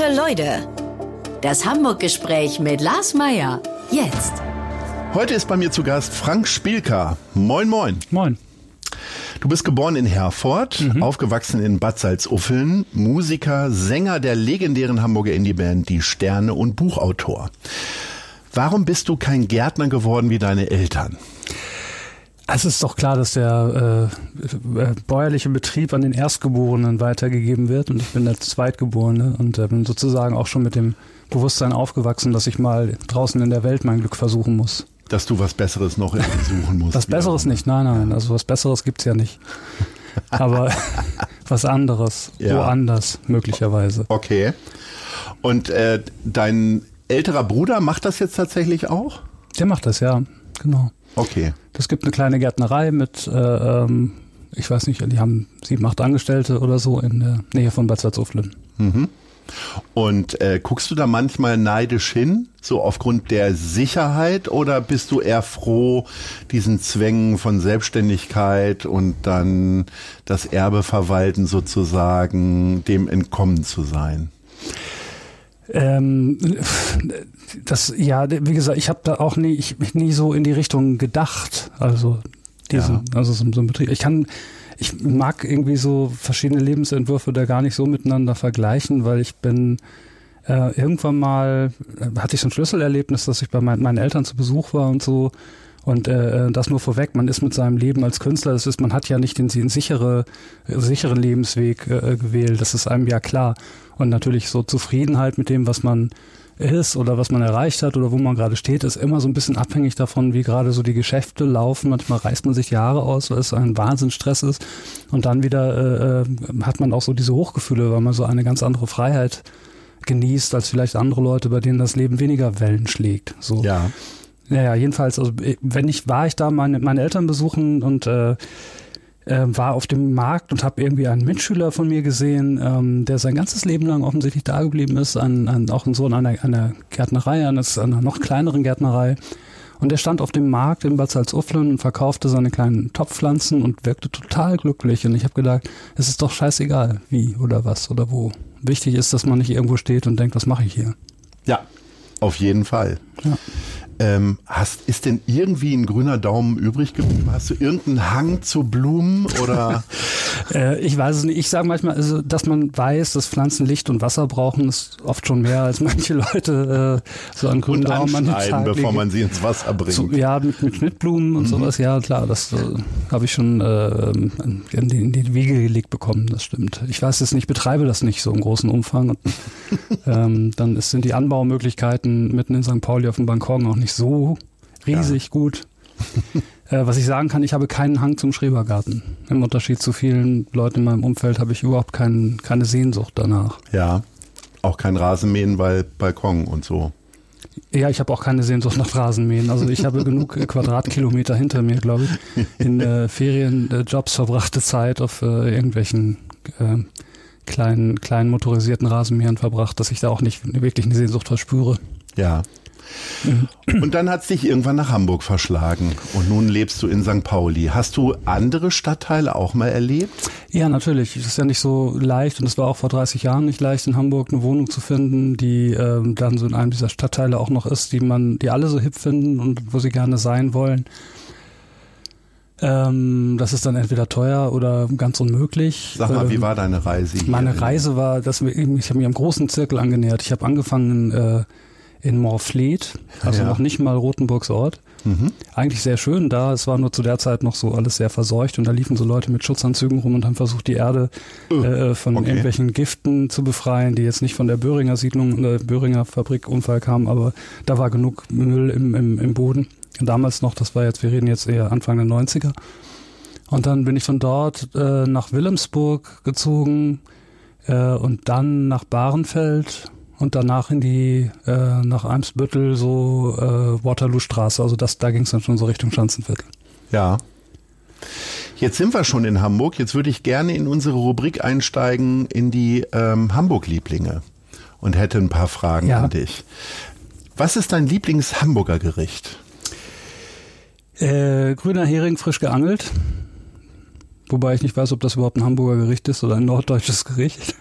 Gute Leute. Das Hamburg-Gespräch mit Lars Meier. Jetzt. Heute ist bei mir zu Gast Frank Spielka. Moin, moin. Moin. Du bist geboren in Herford, mhm. aufgewachsen in Bad Salzuffeln, Musiker, Sänger der legendären Hamburger Indieband Die Sterne und Buchautor. Warum bist du kein Gärtner geworden wie deine Eltern? Es ist doch klar, dass der äh, äh, bäuerliche Betrieb an den Erstgeborenen weitergegeben wird und ich bin der Zweitgeborene und äh, bin sozusagen auch schon mit dem Bewusstsein aufgewachsen, dass ich mal draußen in der Welt mein Glück versuchen muss. Dass du was Besseres noch suchen musst. Was Besseres nicht, nein, nein, also was Besseres gibt's ja nicht. Aber was anderes, ja. woanders möglicherweise. Okay. Und äh, dein älterer Bruder macht das jetzt tatsächlich auch? Der macht das, ja, genau. Okay. Das gibt eine kleine Gärtnerei mit, äh, ähm, ich weiß nicht, die haben sieben, acht Angestellte oder so in der Nähe von Bad Salzuflen. Mhm. Und äh, guckst du da manchmal neidisch hin, so aufgrund der Sicherheit, oder bist du eher froh, diesen Zwängen von Selbstständigkeit und dann das Erbe verwalten sozusagen, dem entkommen zu sein? Ähm, das, ja, wie gesagt, ich habe da auch nie, ich, nie so in die Richtung gedacht. Also diesen, ja. also so, so ein Betrieb. Ich kann, ich mag irgendwie so verschiedene Lebensentwürfe da gar nicht so miteinander vergleichen, weil ich bin äh, irgendwann mal äh, hatte ich so ein Schlüsselerlebnis, dass ich bei mein, meinen Eltern zu Besuch war und so und äh, das nur vorweg, man ist mit seinem Leben als Künstler, das ist, man hat ja nicht den, den sichere, sicheren Lebensweg äh, gewählt, das ist einem ja klar. Und natürlich so Zufriedenheit mit dem, was man ist oder was man erreicht hat oder wo man gerade steht, ist immer so ein bisschen abhängig davon, wie gerade so die Geschäfte laufen. Manchmal reißt man sich Jahre aus, weil es ein Wahnsinnsstress ist. Und dann wieder äh, äh, hat man auch so diese Hochgefühle, weil man so eine ganz andere Freiheit genießt als vielleicht andere Leute, bei denen das Leben weniger Wellen schlägt. So. Ja. Naja, jedenfalls, also wenn ich war ich da meine, meine Eltern besuchen und äh, äh, war auf dem Markt und habe irgendwie einen Mitschüler von mir gesehen, ähm, der sein ganzes Leben lang offensichtlich da geblieben ist, an, an, auch in so einer, einer Gärtnerei, eines, einer noch kleineren Gärtnerei. Und er stand auf dem Markt in Bad Salzuflen und verkaufte seine kleinen Topfpflanzen und wirkte total glücklich. Und ich habe gedacht, es ist doch scheißegal, wie oder was oder wo. Wichtig ist, dass man nicht irgendwo steht und denkt, was mache ich hier? Ja, auf jeden Fall. Ja. Ähm, hast, ist denn irgendwie ein grüner Daumen übrig geblieben? Hast du irgendeinen Hang zu Blumen oder? äh, ich weiß es nicht. Ich sage manchmal, also, dass man weiß, dass Pflanzen Licht und Wasser brauchen, ist oft schon mehr als manche Leute äh, so an grünen Daumen an den bevor man sie ins Wasser bringt. So, ja, mit, mit Schnittblumen und mhm. sowas. Ja, klar, das äh, habe ich schon äh, in, die, in die Wiege gelegt bekommen. Das stimmt. Ich weiß es nicht, betreibe das nicht so im großen Umfang. Und, ähm, dann ist, sind die Anbaumöglichkeiten mitten in St. Pauli auf dem Balkon auch nicht nicht so riesig ja. gut. äh, was ich sagen kann, ich habe keinen Hang zum Schrebergarten. Im Unterschied zu vielen Leuten in meinem Umfeld habe ich überhaupt kein, keine Sehnsucht danach. Ja, auch kein Rasenmähen, weil Balkon und so. Ja, ich habe auch keine Sehnsucht nach Rasenmähen. Also ich habe genug Quadratkilometer hinter mir, glaube ich, in äh, Ferienjobs äh, verbrachte Zeit auf äh, irgendwelchen äh, kleinen, kleinen motorisierten Rasenmähern verbracht, dass ich da auch nicht wirklich eine Sehnsucht verspüre. Ja, und dann hat es dich irgendwann nach Hamburg verschlagen und nun lebst du in St. Pauli. Hast du andere Stadtteile auch mal erlebt? Ja, natürlich. Es ist ja nicht so leicht und es war auch vor 30 Jahren nicht leicht, in Hamburg eine Wohnung zu finden, die äh, dann so in einem dieser Stadtteile auch noch ist, die man, die alle so hip finden und wo sie gerne sein wollen. Ähm, das ist dann entweder teuer oder ganz unmöglich. Sag mal, ähm, wie war deine Reise? Hier? Meine Reise war, dass wir, ich habe mich am großen Zirkel angenähert. Ich habe angefangen äh, in Morfleet, also ja. noch nicht mal Rotenburgs Ort. Mhm. Eigentlich sehr schön da. Es war nur zu der Zeit noch so alles sehr verseucht und da liefen so Leute mit Schutzanzügen rum und haben versucht, die Erde äh, von okay. irgendwelchen Giften zu befreien, die jetzt nicht von der Böhringer Siedlung, der Böhringer Fabrikunfall kamen, aber da war genug Müll im, im, im Boden. Damals noch, das war jetzt, wir reden jetzt eher Anfang der 90er. Und dann bin ich von dort äh, nach Wilhelmsburg gezogen äh, und dann nach Bahrenfeld und danach in die äh, nach Eimsbüttel so äh, Waterloo-Straße. Also das, da ging es dann schon so Richtung Schanzenviertel. Ja. Jetzt sind wir schon in Hamburg. Jetzt würde ich gerne in unsere Rubrik einsteigen in die ähm, Hamburg-Lieblinge und hätte ein paar Fragen ja. an dich. Was ist dein Lieblings-Hamburger Gericht? Äh, grüner Hering frisch geangelt. Wobei ich nicht weiß, ob das überhaupt ein Hamburger Gericht ist oder ein norddeutsches Gericht.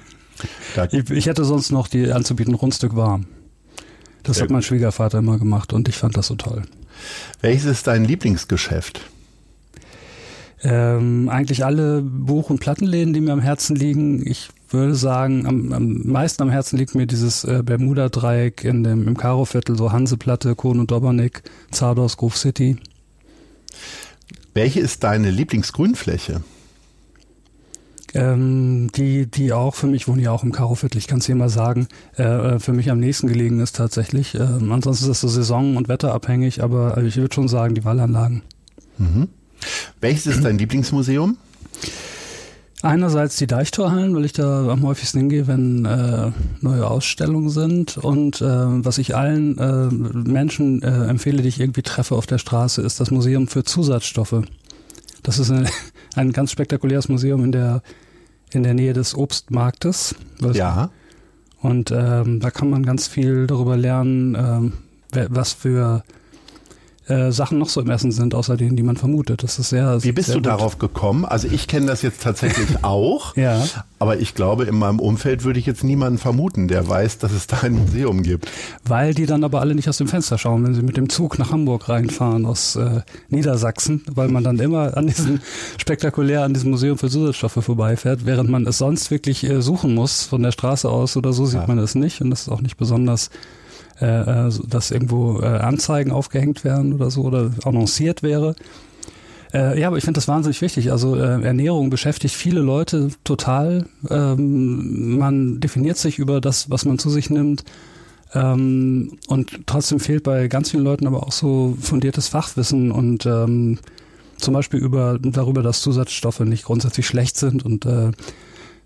Ich, ich, hätte sonst noch die anzubieten, Rundstück warm. Das Sehr hat mein Schwiegervater immer gemacht und ich fand das so toll. Welches ist dein Lieblingsgeschäft? Ähm, eigentlich alle Buch- und Plattenläden, die mir am Herzen liegen. Ich würde sagen, am, am meisten am Herzen liegt mir dieses äh, Bermuda-Dreieck in dem, im Karo-Viertel, so Hanseplatte, Kohn und Dobernik, Zardos, Grove City. Welche ist deine Lieblingsgrünfläche? Ähm, die, die auch für mich, wohne ja auch im Karoviertel, ich kann es hier mal sagen, äh, äh, für mich am nächsten gelegen ist tatsächlich. Äh, ansonsten ist das so saison- und wetterabhängig, aber ich würde schon sagen, die Wallanlagen. Mhm. Welches ist dein Lieblingsmuseum? Einerseits die Deichtorhallen, weil ich da am häufigsten hingehe, wenn äh, neue Ausstellungen sind. Und äh, was ich allen äh, Menschen äh, empfehle, die ich irgendwie treffe auf der Straße, ist das Museum für Zusatzstoffe. Das ist eine, ein ganz spektakuläres Museum in der in der Nähe des Obstmarktes. Ja. Und ähm, da kann man ganz viel darüber lernen, ähm, was für äh, Sachen noch so im Essen sind, außer denen, die man vermutet. Das ist sehr. Wie bist sehr du gut. darauf gekommen? Also ich kenne das jetzt tatsächlich auch, ja. aber ich glaube, in meinem Umfeld würde ich jetzt niemanden vermuten, der weiß, dass es da ein Museum gibt. Weil die dann aber alle nicht aus dem Fenster schauen, wenn sie mit dem Zug nach Hamburg reinfahren aus äh, Niedersachsen, weil man dann immer an diesem spektakulär an diesem Museum für Zusatzstoffe vorbeifährt, während man es sonst wirklich äh, suchen muss von der Straße aus oder so sieht ja. man es nicht und das ist auch nicht besonders äh, äh, dass irgendwo äh, Anzeigen aufgehängt werden oder so oder annonciert wäre. Äh, ja, aber ich finde das wahnsinnig wichtig. Also äh, Ernährung beschäftigt viele Leute total. Ähm, man definiert sich über das, was man zu sich nimmt. Ähm, und trotzdem fehlt bei ganz vielen Leuten aber auch so fundiertes Fachwissen und ähm, zum Beispiel über darüber, dass Zusatzstoffe nicht grundsätzlich schlecht sind und äh,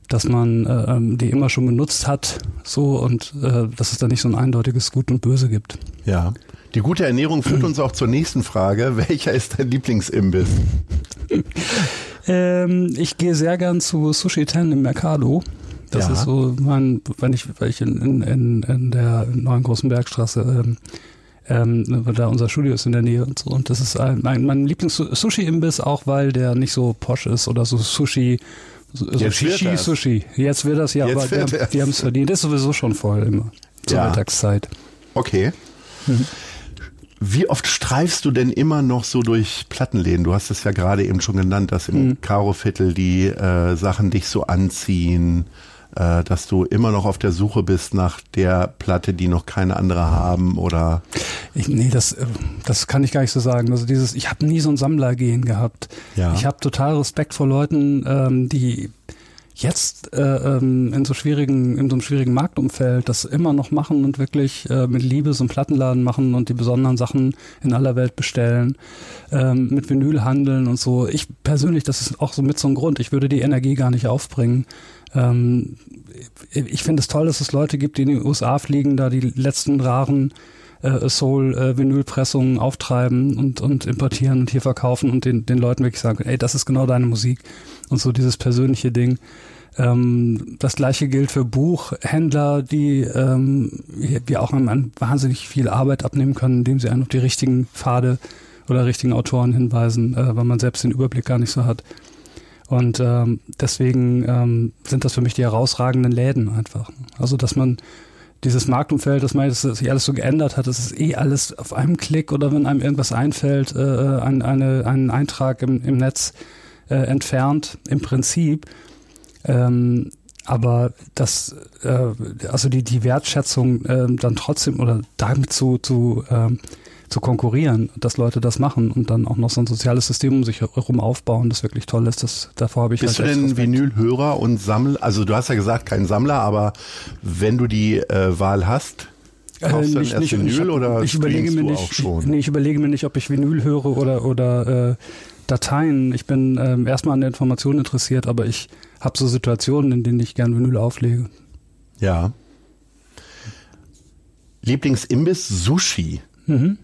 dass man äh, ähm, die immer schon benutzt hat, so und äh, dass es da nicht so ein eindeutiges Gut und Böse gibt. Ja. Die gute Ernährung führt uns auch zur nächsten Frage. Welcher ist dein Lieblingsimbiss? ähm, ich gehe sehr gern zu Sushi Ten im Mercado. Das ja. ist so mein, wenn ich, weil ich in, in, in der neuen großen Bergstraße ähm, ähm, da unser Studio ist in der Nähe und so. Und das ist ein, mein, mein Lieblings-Sushi-Imbiss, auch weil der nicht so posch ist oder so Sushi so, so Shishi, Sushi. Jetzt wird das ja, Jetzt aber die, die haben es verdient. Das ist sowieso schon voll immer zur ja. Mittagszeit. Okay. Mhm. Wie oft streifst du denn immer noch so durch Plattenläden? Du hast es ja gerade eben schon genannt, dass im mhm. Karo-Viertel die äh, Sachen dich so anziehen äh, dass du immer noch auf der Suche bist nach der Platte, die noch keine andere haben oder? Ich, nee, das, äh, das kann ich gar nicht so sagen. Also dieses, ich habe nie so ein Sammlergehen gehabt. Ja. Ich habe total Respekt vor Leuten, ähm, die jetzt äh, ähm, in so schwierigen, in so einem schwierigen Marktumfeld das immer noch machen und wirklich äh, mit Liebe so einen Plattenladen machen und die besonderen Sachen in aller Welt bestellen, ähm, mit Vinyl handeln und so. Ich persönlich, das ist auch so mit so einem Grund. Ich würde die Energie gar nicht aufbringen. Ähm, ich finde es toll, dass es Leute gibt, die in den USA fliegen, da die letzten raren äh, Soul-Vinylpressungen äh, auftreiben und, und importieren und hier verkaufen und den, den Leuten wirklich sagen, ey, das ist genau deine Musik und so dieses persönliche Ding. Ähm, das gleiche gilt für Buchhändler, die ähm, wir auch an wahnsinnig viel Arbeit abnehmen können, indem sie einen auf die richtigen Pfade oder richtigen Autoren hinweisen, äh, weil man selbst den Überblick gar nicht so hat. Und ähm, deswegen ähm, sind das für mich die herausragenden Läden einfach. Also dass man dieses Marktumfeld, dass man dass sich alles so geändert hat, das ist eh alles auf einem Klick oder wenn einem irgendwas einfällt, äh, ein, eine, einen Eintrag im, im Netz äh, entfernt, im Prinzip. Ähm, aber das, äh, also die, die Wertschätzung äh, dann trotzdem oder damit zu, zu ähm, zu konkurrieren, dass Leute das machen und dann auch noch so ein soziales System um sich herum aufbauen, das wirklich toll ist. Das, davor habe ich Bist halt du denn Vinylhörer und Sammler? Also du hast ja gesagt, kein Sammler, aber wenn du die äh, Wahl hast, kaufst äh, nicht, nicht, Vinyl ich, oder ich überlege mir nicht, auch schon? Nee, ich überlege mir nicht, ob ich Vinyl höre oder, oder äh, Dateien. Ich bin ähm, erstmal an der Information interessiert, aber ich habe so Situationen, in denen ich gern Vinyl auflege. Ja. Lieblingsimbiss Sushi. Mhm.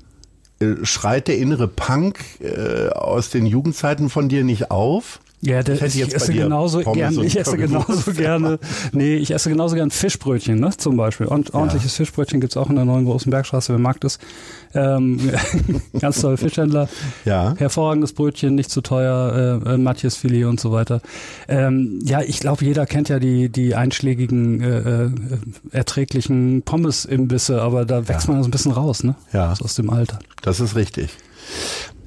Schreit der innere Punk äh, aus den Jugendzeiten von dir nicht auf? Ja, der, ich, ich esse genauso gerne. Ich esse genauso gerne. Nee, ich esse genauso gern Fischbrötchen, ne? Zum Beispiel. Und ordentliches ja. Fischbrötchen gibt's auch in der neuen großen Bergstraße, wer mag das. Ähm, ganz toll Fischhändler. Ja. Hervorragendes Brötchen, nicht zu teuer, äh, äh Matjes Filet und so weiter. Ähm, ja, ich glaube, jeder kennt ja die, die einschlägigen, äh, äh, erträglichen Pommes-Imbisse, aber da wächst ja. man so ein bisschen raus, ne? Ja. So aus dem Alter. Das ist richtig.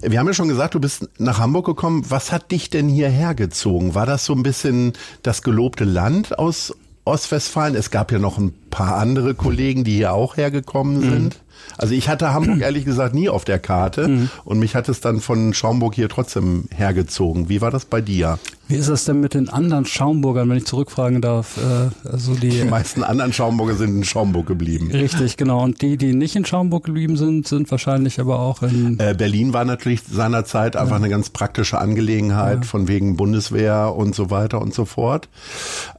Wir haben ja schon gesagt, du bist nach Hamburg gekommen. Was hat dich denn hierher gezogen? War das so ein bisschen das gelobte Land aus Ostwestfalen? Es gab ja noch ein paar andere Kollegen, die hier auch hergekommen mhm. sind. Also ich hatte Hamburg ehrlich gesagt nie auf der Karte mhm. und mich hat es dann von Schaumburg hier trotzdem hergezogen. Wie war das bei dir? Wie ist das denn mit den anderen Schaumburgern, wenn ich zurückfragen darf? Äh, also die, die meisten anderen Schaumburger sind in Schaumburg geblieben. Richtig, genau. Und die, die nicht in Schaumburg geblieben sind, sind wahrscheinlich aber auch in. Äh, Berlin war natürlich seinerzeit einfach ja. eine ganz praktische Angelegenheit ja. von wegen Bundeswehr und so weiter und so fort.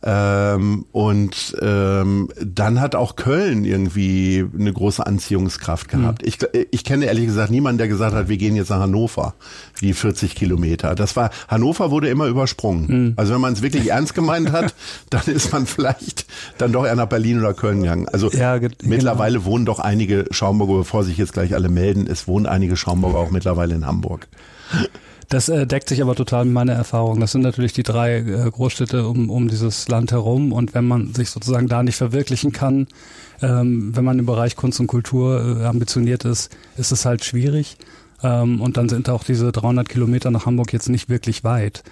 Ähm, und ähm, dann hat auch Köln irgendwie eine große Anziehungskraft gehabt. Mhm. Ich, ich kenne ehrlich gesagt niemanden, der gesagt hat, wir gehen jetzt nach Hannover, die 40 Kilometer. Das war Hannover wurde immer übersprungen. Mhm. Also wenn man es wirklich ernst gemeint hat, dann ist man vielleicht dann doch eher nach Berlin oder Köln gegangen. Also ja, mittlerweile genau. wohnen doch einige Schaumburger, bevor sich jetzt gleich alle melden, es wohnen einige Schaumburger auch mittlerweile in Hamburg. Das äh, deckt sich aber total mit meiner Erfahrung. Das sind natürlich die drei äh, Großstädte um, um dieses Land herum. Und wenn man sich sozusagen da nicht verwirklichen kann, ähm, wenn man im Bereich Kunst und Kultur äh, ambitioniert ist, ist es halt schwierig. Ähm, und dann sind auch diese 300 Kilometer nach Hamburg jetzt nicht wirklich weit.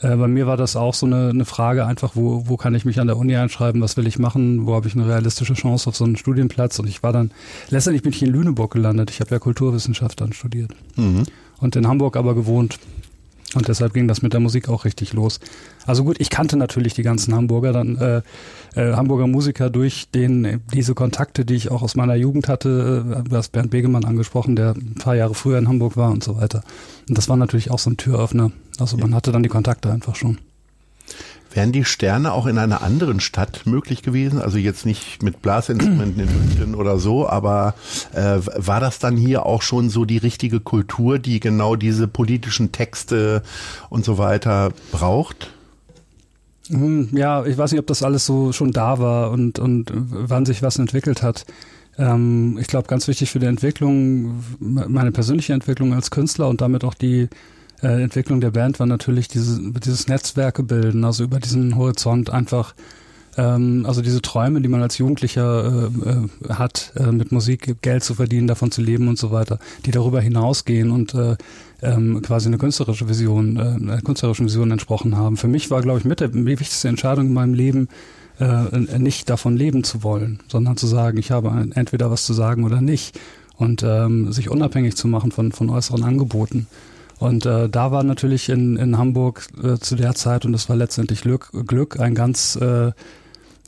Äh, bei mir war das auch so eine, eine Frage, einfach, wo, wo kann ich mich an der Uni einschreiben, was will ich machen, wo habe ich eine realistische Chance auf so einen Studienplatz. Und ich war dann, letztendlich bin ich in Lüneburg gelandet. Ich habe ja Kulturwissenschaft dann studiert. Mhm. Und in Hamburg aber gewohnt. Und deshalb ging das mit der Musik auch richtig los. Also gut, ich kannte natürlich die ganzen Hamburger, dann äh, äh, Hamburger Musiker durch den diese Kontakte, die ich auch aus meiner Jugend hatte, äh, du hast Bernd Begemann angesprochen, der ein paar Jahre früher in Hamburg war und so weiter. Und das war natürlich auch so ein Türöffner. Also man hatte dann die Kontakte einfach schon. Wären die Sterne auch in einer anderen Stadt möglich gewesen? Also jetzt nicht mit Blasinstrumenten in München oder so, aber äh, war das dann hier auch schon so die richtige Kultur, die genau diese politischen Texte und so weiter braucht? Hm, ja, ich weiß nicht, ob das alles so schon da war und, und wann sich was entwickelt hat. Ähm, ich glaube, ganz wichtig für die Entwicklung, meine persönliche Entwicklung als Künstler und damit auch die äh, Entwicklung der Band war natürlich dieses, dieses Netzwerke bilden, also über diesen Horizont einfach ähm, also diese Träume, die man als Jugendlicher äh, äh, hat, äh, mit Musik Geld zu verdienen, davon zu leben und so weiter, die darüber hinausgehen und äh, ähm, quasi eine künstlerische Vision, äh, einer künstlerischen Vision entsprochen haben. Für mich war, glaube ich, mit der wichtigste Entscheidung in meinem Leben, äh, nicht davon leben zu wollen, sondern zu sagen, ich habe entweder was zu sagen oder nicht und ähm, sich unabhängig zu machen von, von äußeren Angeboten. Und äh, da war natürlich in, in Hamburg äh, zu der Zeit, und das war letztendlich Glück, Glück ein ganz äh,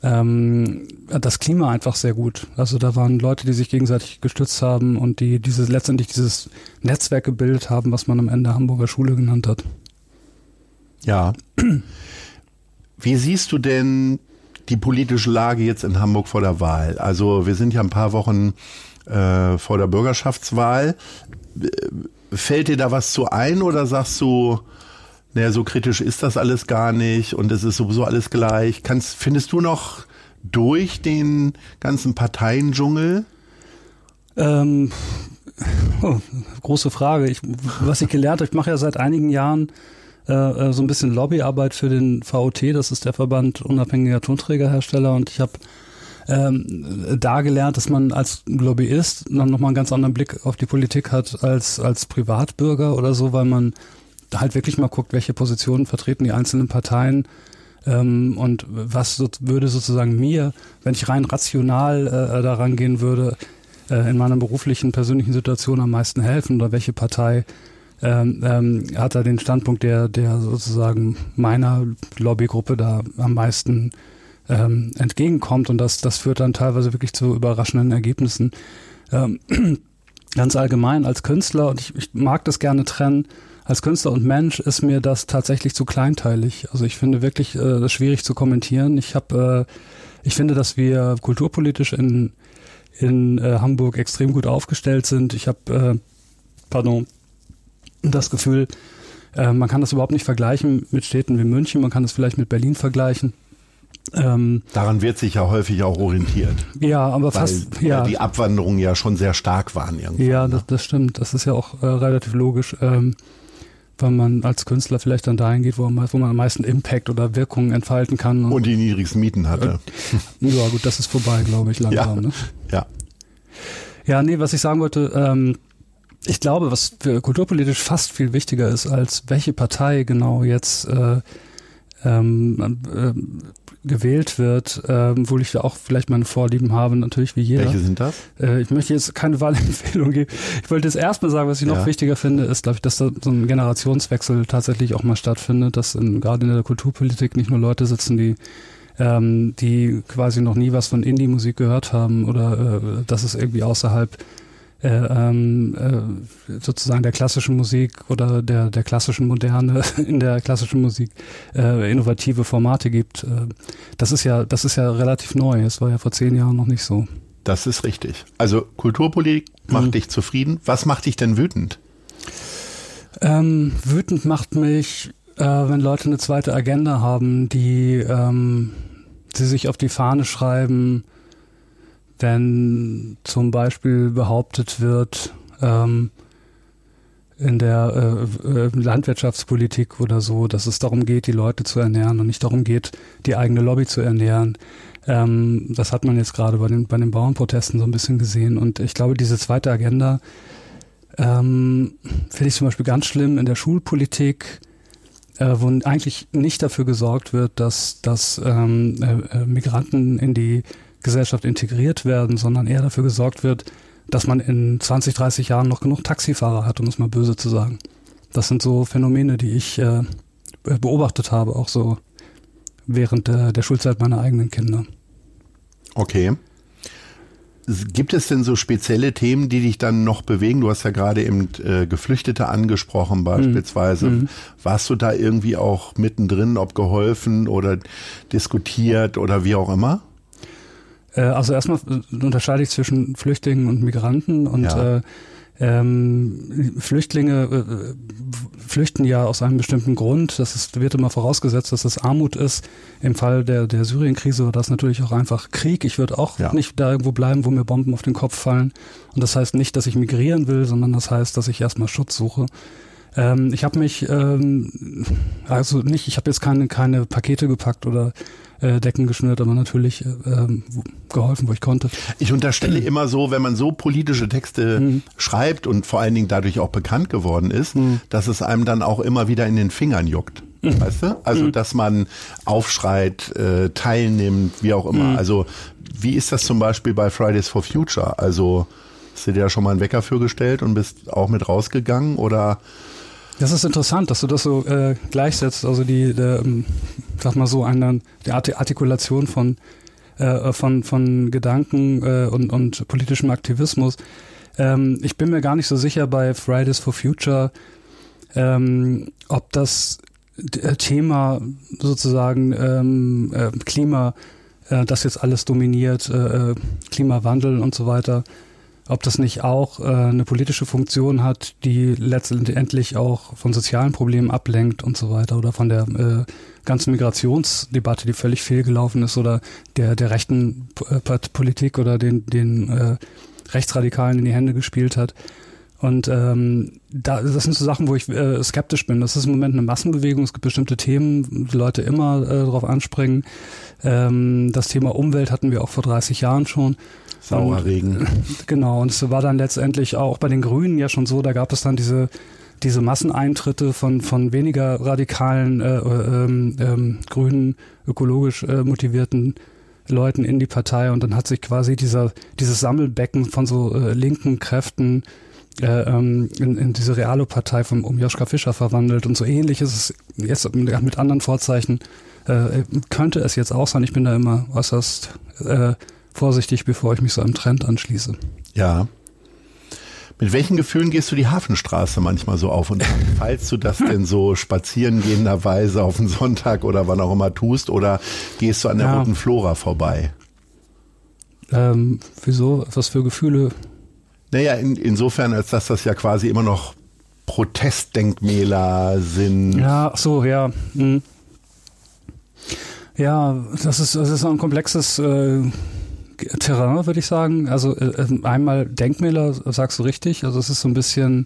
ähm, das Klima einfach sehr gut. Also da waren Leute, die sich gegenseitig gestützt haben und die dieses letztendlich dieses Netzwerk gebildet haben, was man am Ende Hamburger Schule genannt hat. Ja. Wie siehst du denn die politische Lage jetzt in Hamburg vor der Wahl? Also wir sind ja ein paar Wochen äh, vor der Bürgerschaftswahl Fällt dir da was zu ein oder sagst du, naja, so kritisch ist das alles gar nicht und es ist sowieso alles gleich? Kannst, findest du noch durch den ganzen Parteiendschungel? Ähm, oh, große Frage. Ich, was ich gelernt habe, ich mache ja seit einigen Jahren äh, äh so ein bisschen Lobbyarbeit für den VOT, das ist der Verband unabhängiger Tonträgerhersteller und ich habe ähm, da gelernt, dass man als Lobbyist dann nochmal einen ganz anderen Blick auf die Politik hat als, als Privatbürger oder so, weil man halt wirklich mal guckt, welche Positionen vertreten die einzelnen Parteien ähm, und was so, würde sozusagen mir, wenn ich rein rational äh, daran gehen würde, äh, in meiner beruflichen, persönlichen Situation am meisten helfen oder welche Partei ähm, ähm, hat da den Standpunkt, der, der sozusagen meiner Lobbygruppe da am meisten ähm, entgegenkommt und das, das führt dann teilweise wirklich zu überraschenden Ergebnissen. Ähm, ganz allgemein als Künstler, und ich, ich mag das gerne trennen, als Künstler und Mensch ist mir das tatsächlich zu kleinteilig. Also ich finde wirklich äh, das schwierig zu kommentieren. Ich habe, äh, ich finde, dass wir kulturpolitisch in in äh, Hamburg extrem gut aufgestellt sind. Ich habe, äh, pardon, das Gefühl, Äh, man kann das überhaupt nicht vergleichen mit Städten wie München, man kann es vielleicht mit Berlin vergleichen. Ähm, Daran wird sich ja häufig auch orientiert. Ja, aber fast. Ja, die Abwanderungen ja schon sehr stark waren irgendwie. Ja, ne? das, das, stimmt. Das ist ja auch äh, relativ logisch. Ähm, weil man als Künstler vielleicht dann dahin geht, wo man, wo man am meisten Impact oder Wirkungen entfalten kann. Und, und die niedrigsten Mieten hatte. Äh, ja, gut, das ist vorbei, glaube ich, langsam. Ja, ne? ja. Ja, nee, was ich sagen wollte, ähm, ich glaube, was für kulturpolitisch fast viel wichtiger ist, als welche Partei genau jetzt äh, ähm, äh, gewählt wird, ähm, wo ich da auch vielleicht meine Vorlieben habe, natürlich wie jeder. Welche sind das? Äh, ich möchte jetzt keine Wahlempfehlung geben. Ich wollte jetzt erstmal sagen, was ich ja. noch wichtiger finde, ist, glaube ich, dass da so ein Generationswechsel tatsächlich auch mal stattfindet, dass in, gerade in der Kulturpolitik nicht nur Leute sitzen, die ähm, die quasi noch nie was von Indie-Musik gehört haben oder äh, dass es irgendwie außerhalb äh, ähm, äh, sozusagen der klassischen Musik oder der, der klassischen Moderne in der klassischen Musik äh, innovative Formate gibt. Äh, das ist ja, das ist ja relativ neu. Es war ja vor zehn Jahren noch nicht so. Das ist richtig. Also Kulturpolitik macht mhm. dich zufrieden. Was macht dich denn wütend? Ähm, wütend macht mich, äh, wenn Leute eine zweite Agenda haben, die ähm, sie sich auf die Fahne schreiben, wenn zum Beispiel behauptet wird, ähm, in der äh, äh, Landwirtschaftspolitik oder so, dass es darum geht, die Leute zu ernähren und nicht darum geht, die eigene Lobby zu ernähren. Ähm, das hat man jetzt gerade bei den, bei den Bauernprotesten so ein bisschen gesehen. Und ich glaube, diese zweite Agenda ähm, finde ich zum Beispiel ganz schlimm in der Schulpolitik, äh, wo eigentlich nicht dafür gesorgt wird, dass, dass ähm, äh, äh Migranten in die Gesellschaft integriert werden, sondern eher dafür gesorgt wird, dass man in 20, 30 Jahren noch genug Taxifahrer hat, um es mal böse zu sagen. Das sind so Phänomene, die ich äh, beobachtet habe, auch so während der, der Schulzeit meiner eigenen Kinder. Okay. Gibt es denn so spezielle Themen, die dich dann noch bewegen? Du hast ja gerade eben äh, Geflüchtete angesprochen beispielsweise. Mhm. Warst du da irgendwie auch mittendrin, ob geholfen oder diskutiert oder wie auch immer? Äh, also erstmal unterscheide ich zwischen Flüchtlingen und Migranten und ja. äh, ähm, Flüchtlinge äh, flüchten ja aus einem bestimmten Grund. Das ist, wird immer vorausgesetzt, dass es Armut ist. Im Fall der, der Syrien-Krise war das natürlich auch einfach Krieg. Ich würde auch ja. nicht da irgendwo bleiben, wo mir Bomben auf den Kopf fallen. Und das heißt nicht, dass ich migrieren will, sondern das heißt, dass ich erstmal Schutz suche. Ähm, ich habe mich, ähm, also nicht, ich habe jetzt keine, keine Pakete gepackt oder äh, Decken geschnürt, aber natürlich äh, ähm, geholfen, wo ich konnte. Ich unterstelle immer so, wenn man so politische Texte mhm. schreibt und vor allen Dingen dadurch auch bekannt geworden ist, mhm. dass es einem dann auch immer wieder in den Fingern juckt. Mhm. Weißt du? Also, mhm. dass man aufschreit, äh, teilnimmt, wie auch immer. Mhm. Also, wie ist das zum Beispiel bei Fridays for Future? Also, hast du dir da schon mal einen Wecker für gestellt und bist auch mit rausgegangen oder das ist interessant, dass du das so äh, gleichsetzt. Also die, der, ähm, sag mal so, eine, die Artikulation von äh, von von Gedanken äh, und und politischem Aktivismus. Ähm, ich bin mir gar nicht so sicher bei Fridays for Future, ähm, ob das äh, Thema sozusagen ähm, äh, Klima, äh, das jetzt alles dominiert, äh, äh Klimawandel und so weiter ob das nicht auch äh, eine politische Funktion hat, die letztendlich auch von sozialen Problemen ablenkt und so weiter oder von der äh, ganzen Migrationsdebatte, die völlig fehlgelaufen ist oder der der rechten äh, Politik oder den den äh, Rechtsradikalen in die Hände gespielt hat. Und ähm, da, das sind so Sachen, wo ich äh, skeptisch bin. Das ist im Moment eine Massenbewegung. Es gibt bestimmte Themen, die Leute immer äh, darauf anspringen. Ähm, das Thema Umwelt hatten wir auch vor 30 Jahren schon. Saurer Regen. Genau, und es war dann letztendlich auch bei den Grünen ja schon so, da gab es dann diese diese Masseneintritte von von weniger radikalen äh, äh, ähm, ähm, grünen ökologisch äh, motivierten Leuten in die Partei und dann hat sich quasi dieser dieses Sammelbecken von so äh, linken Kräften äh, ähm, in, in diese Realo-Partei von um Joschka Fischer verwandelt und so ähnlich ist es jetzt mit anderen Vorzeichen äh, könnte es jetzt auch sein. Ich bin da immer äußerst äh, vorsichtig, bevor ich mich so einem Trend anschließe. Ja. Mit welchen Gefühlen gehst du die Hafenstraße manchmal so auf und ab? Falls du das denn so spazierengehenderweise auf den Sonntag oder wann auch immer tust oder gehst du an der ja. Roten Flora vorbei? Ähm, wieso? Was für Gefühle? Naja, in, insofern, als dass das ja quasi immer noch Protestdenkmäler sind. Ja, ach so, ja. Hm. Ja, das ist, das ist ein komplexes äh, Terrain, würde ich sagen. Also äh, einmal Denkmäler, sagst du richtig. Also es ist so ein bisschen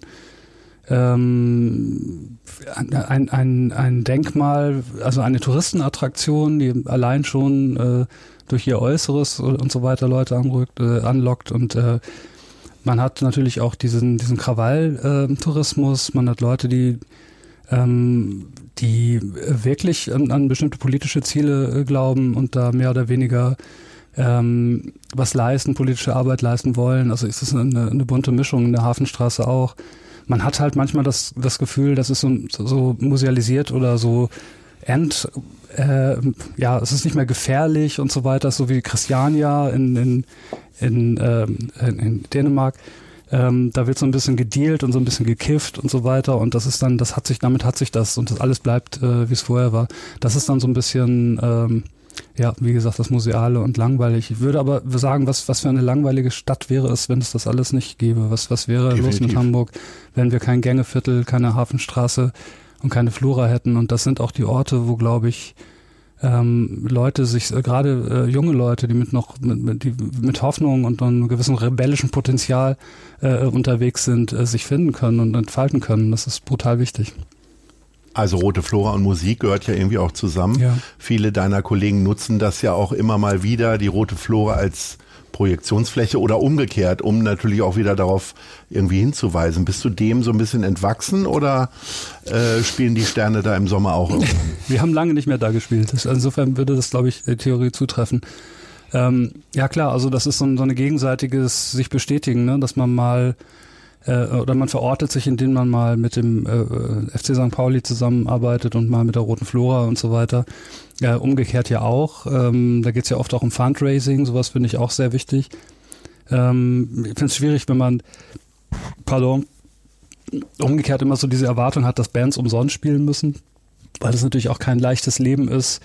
ähm, ein, ein, ein Denkmal, also eine Touristenattraktion, die allein schon äh, durch ihr Äußeres und so weiter Leute anrückt, äh, anlockt und äh, man hat natürlich auch diesen, diesen Krawall-Tourismus, äh, man hat Leute, die ähm, die wirklich an, an bestimmte politische Ziele äh, glauben und da mehr oder weniger ähm, was leisten, politische Arbeit leisten wollen. Also ist es eine, eine bunte Mischung in der Hafenstraße auch. Man hat halt manchmal das, das Gefühl, dass es so, so musealisiert oder so end, äh, ja, es ist nicht mehr gefährlich und so weiter, so wie Christiania in, in, in, ähm, in, in Dänemark. Ähm, da wird so ein bisschen gedealt und so ein bisschen gekifft und so weiter und das ist dann, das hat sich, damit hat sich das und das alles bleibt, äh, wie es vorher war. Das ist dann so ein bisschen, ähm, ja, wie gesagt, das Museale und langweilig. Ich würde aber sagen, was, was für eine langweilige Stadt wäre es, wenn es das alles nicht gäbe? Was, was wäre Definitiv. los mit Hamburg, wenn wir kein Gängeviertel, keine Hafenstraße und keine Flora hätten? Und das sind auch die Orte, wo, glaube ich, ähm, Leute sich, äh, gerade äh, junge Leute, die mit noch mit, mit, die mit Hoffnung und einem gewissen rebellischen Potenzial äh, unterwegs sind, äh, sich finden können und entfalten können. Das ist brutal wichtig. Also Rote Flora und Musik gehört ja irgendwie auch zusammen. Ja. Viele deiner Kollegen nutzen das ja auch immer mal wieder, die Rote Flora als Projektionsfläche oder umgekehrt, um natürlich auch wieder darauf irgendwie hinzuweisen. Bist du dem so ein bisschen entwachsen oder äh, spielen die Sterne da im Sommer auch irgendwann? Wir haben lange nicht mehr da gespielt. Insofern würde das, glaube ich, Theorie zutreffen. Ähm, ja klar, also das ist so ein, so ein gegenseitiges sich bestätigen, ne? dass man mal äh, oder man verortet sich, indem man mal mit dem äh, FC St. Pauli zusammenarbeitet und mal mit der Roten Flora und so weiter. Äh, umgekehrt ja auch. Ähm, da geht es ja oft auch um Fundraising, sowas finde ich auch sehr wichtig. Ähm, ich finde es schwierig, wenn man, pardon, umgekehrt immer so diese Erwartung hat, dass Bands umsonst spielen müssen, weil das natürlich auch kein leichtes Leben ist,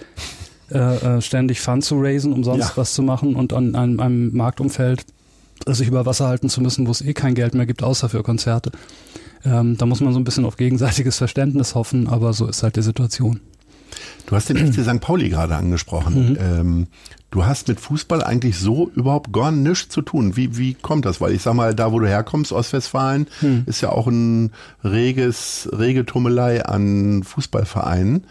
äh, äh ständig Fun zu raisen, umsonst ja. was zu machen und an einem, einem Marktumfeld sich über Wasser halten zu müssen, wo es eh kein Geld mehr gibt, außer für Konzerte. Ähm, da muss man so ein bisschen auf gegenseitiges Verständnis hoffen, aber so ist halt die Situation. Du hast den FC St. Pauli gerade angesprochen. Mhm. Ähm, du hast mit Fußball eigentlich so überhaupt gar nichts zu tun. Wie, wie kommt das? Weil ich sag mal, da wo du herkommst, Ostwestfalen, mhm. ist ja auch ein reges, rege Tummelei an Fußballvereinen.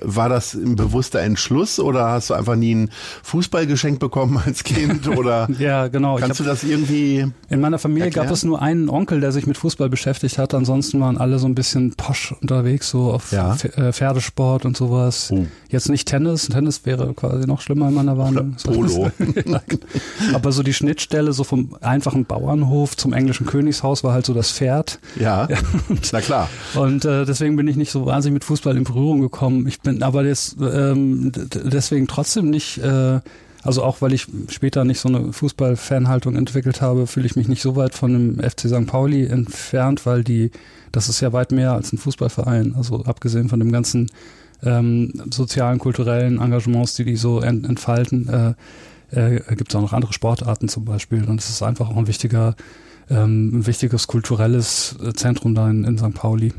War das ein bewusster Entschluss oder hast du einfach nie ein Fußballgeschenk bekommen als Kind oder ja genau kannst du das irgendwie in meiner Familie erklären? gab es nur einen Onkel der sich mit Fußball beschäftigt hat ansonsten waren alle so ein bisschen posch unterwegs so auf ja. Äh, Pferdesport und sowas oh. jetzt nicht Tennis Tennis wäre quasi noch schlimmer in meiner Wahrnehmung Polo genau. aber so die Schnittstelle so vom einfachen Bauernhof zum englischen Königshaus war halt so das Pferd ja, ja. na klar und äh, deswegen bin ich nicht so wahnsinnig mit Fußball im Berührung gekommen. Ich bin aber des, ähm, deswegen trotzdem nicht, äh, also auch weil ich später nicht so eine Fußball-Fanhaltung entwickelt habe, fühle ich mich nicht so weit von dem FC St. Pauli entfernt, weil die, das ist ja weit mehr als ein Fußballverein. Also abgesehen von dem ganzen ähm, sozialen, kulturellen Engagements, die die so ent entfalten, äh, äh, gibt es auch noch andere Sportarten zum Beispiel. Und es ist einfach auch ein wichtiger, ähm, ein wichtiges kulturelles Zentrum da in, in St. Pauli.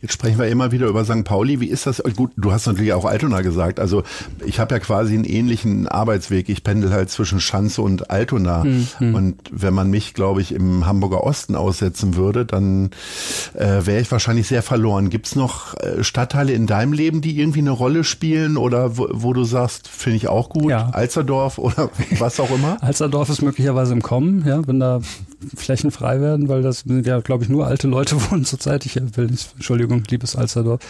Jetzt sprechen wir immer wieder über St. Pauli. Wie ist das? Gut, du hast natürlich auch Altona gesagt. Also ich habe ja quasi einen ähnlichen Arbeitsweg. Ich pendel halt zwischen Schanze und Altona. Mhm. Und wenn man mich, glaube ich, im Hamburger Osten aussetzen würde, dann äh, wäre ich wahrscheinlich sehr verloren. Gibt es noch äh, Stadtteile in deinem Leben, die irgendwie eine Rolle spielen oder wo, wo du sagst, finde ich auch gut? Ja. Alzerdorf oder was auch immer? Alzerdorf ist möglicherweise im Kommen, ja, wenn da Flächen frei werden, weil das sind ja, glaube ich, nur alte Leute wohnen zurzeit. Ich will nicht, Entschuldigung, liebes Alsterdorf.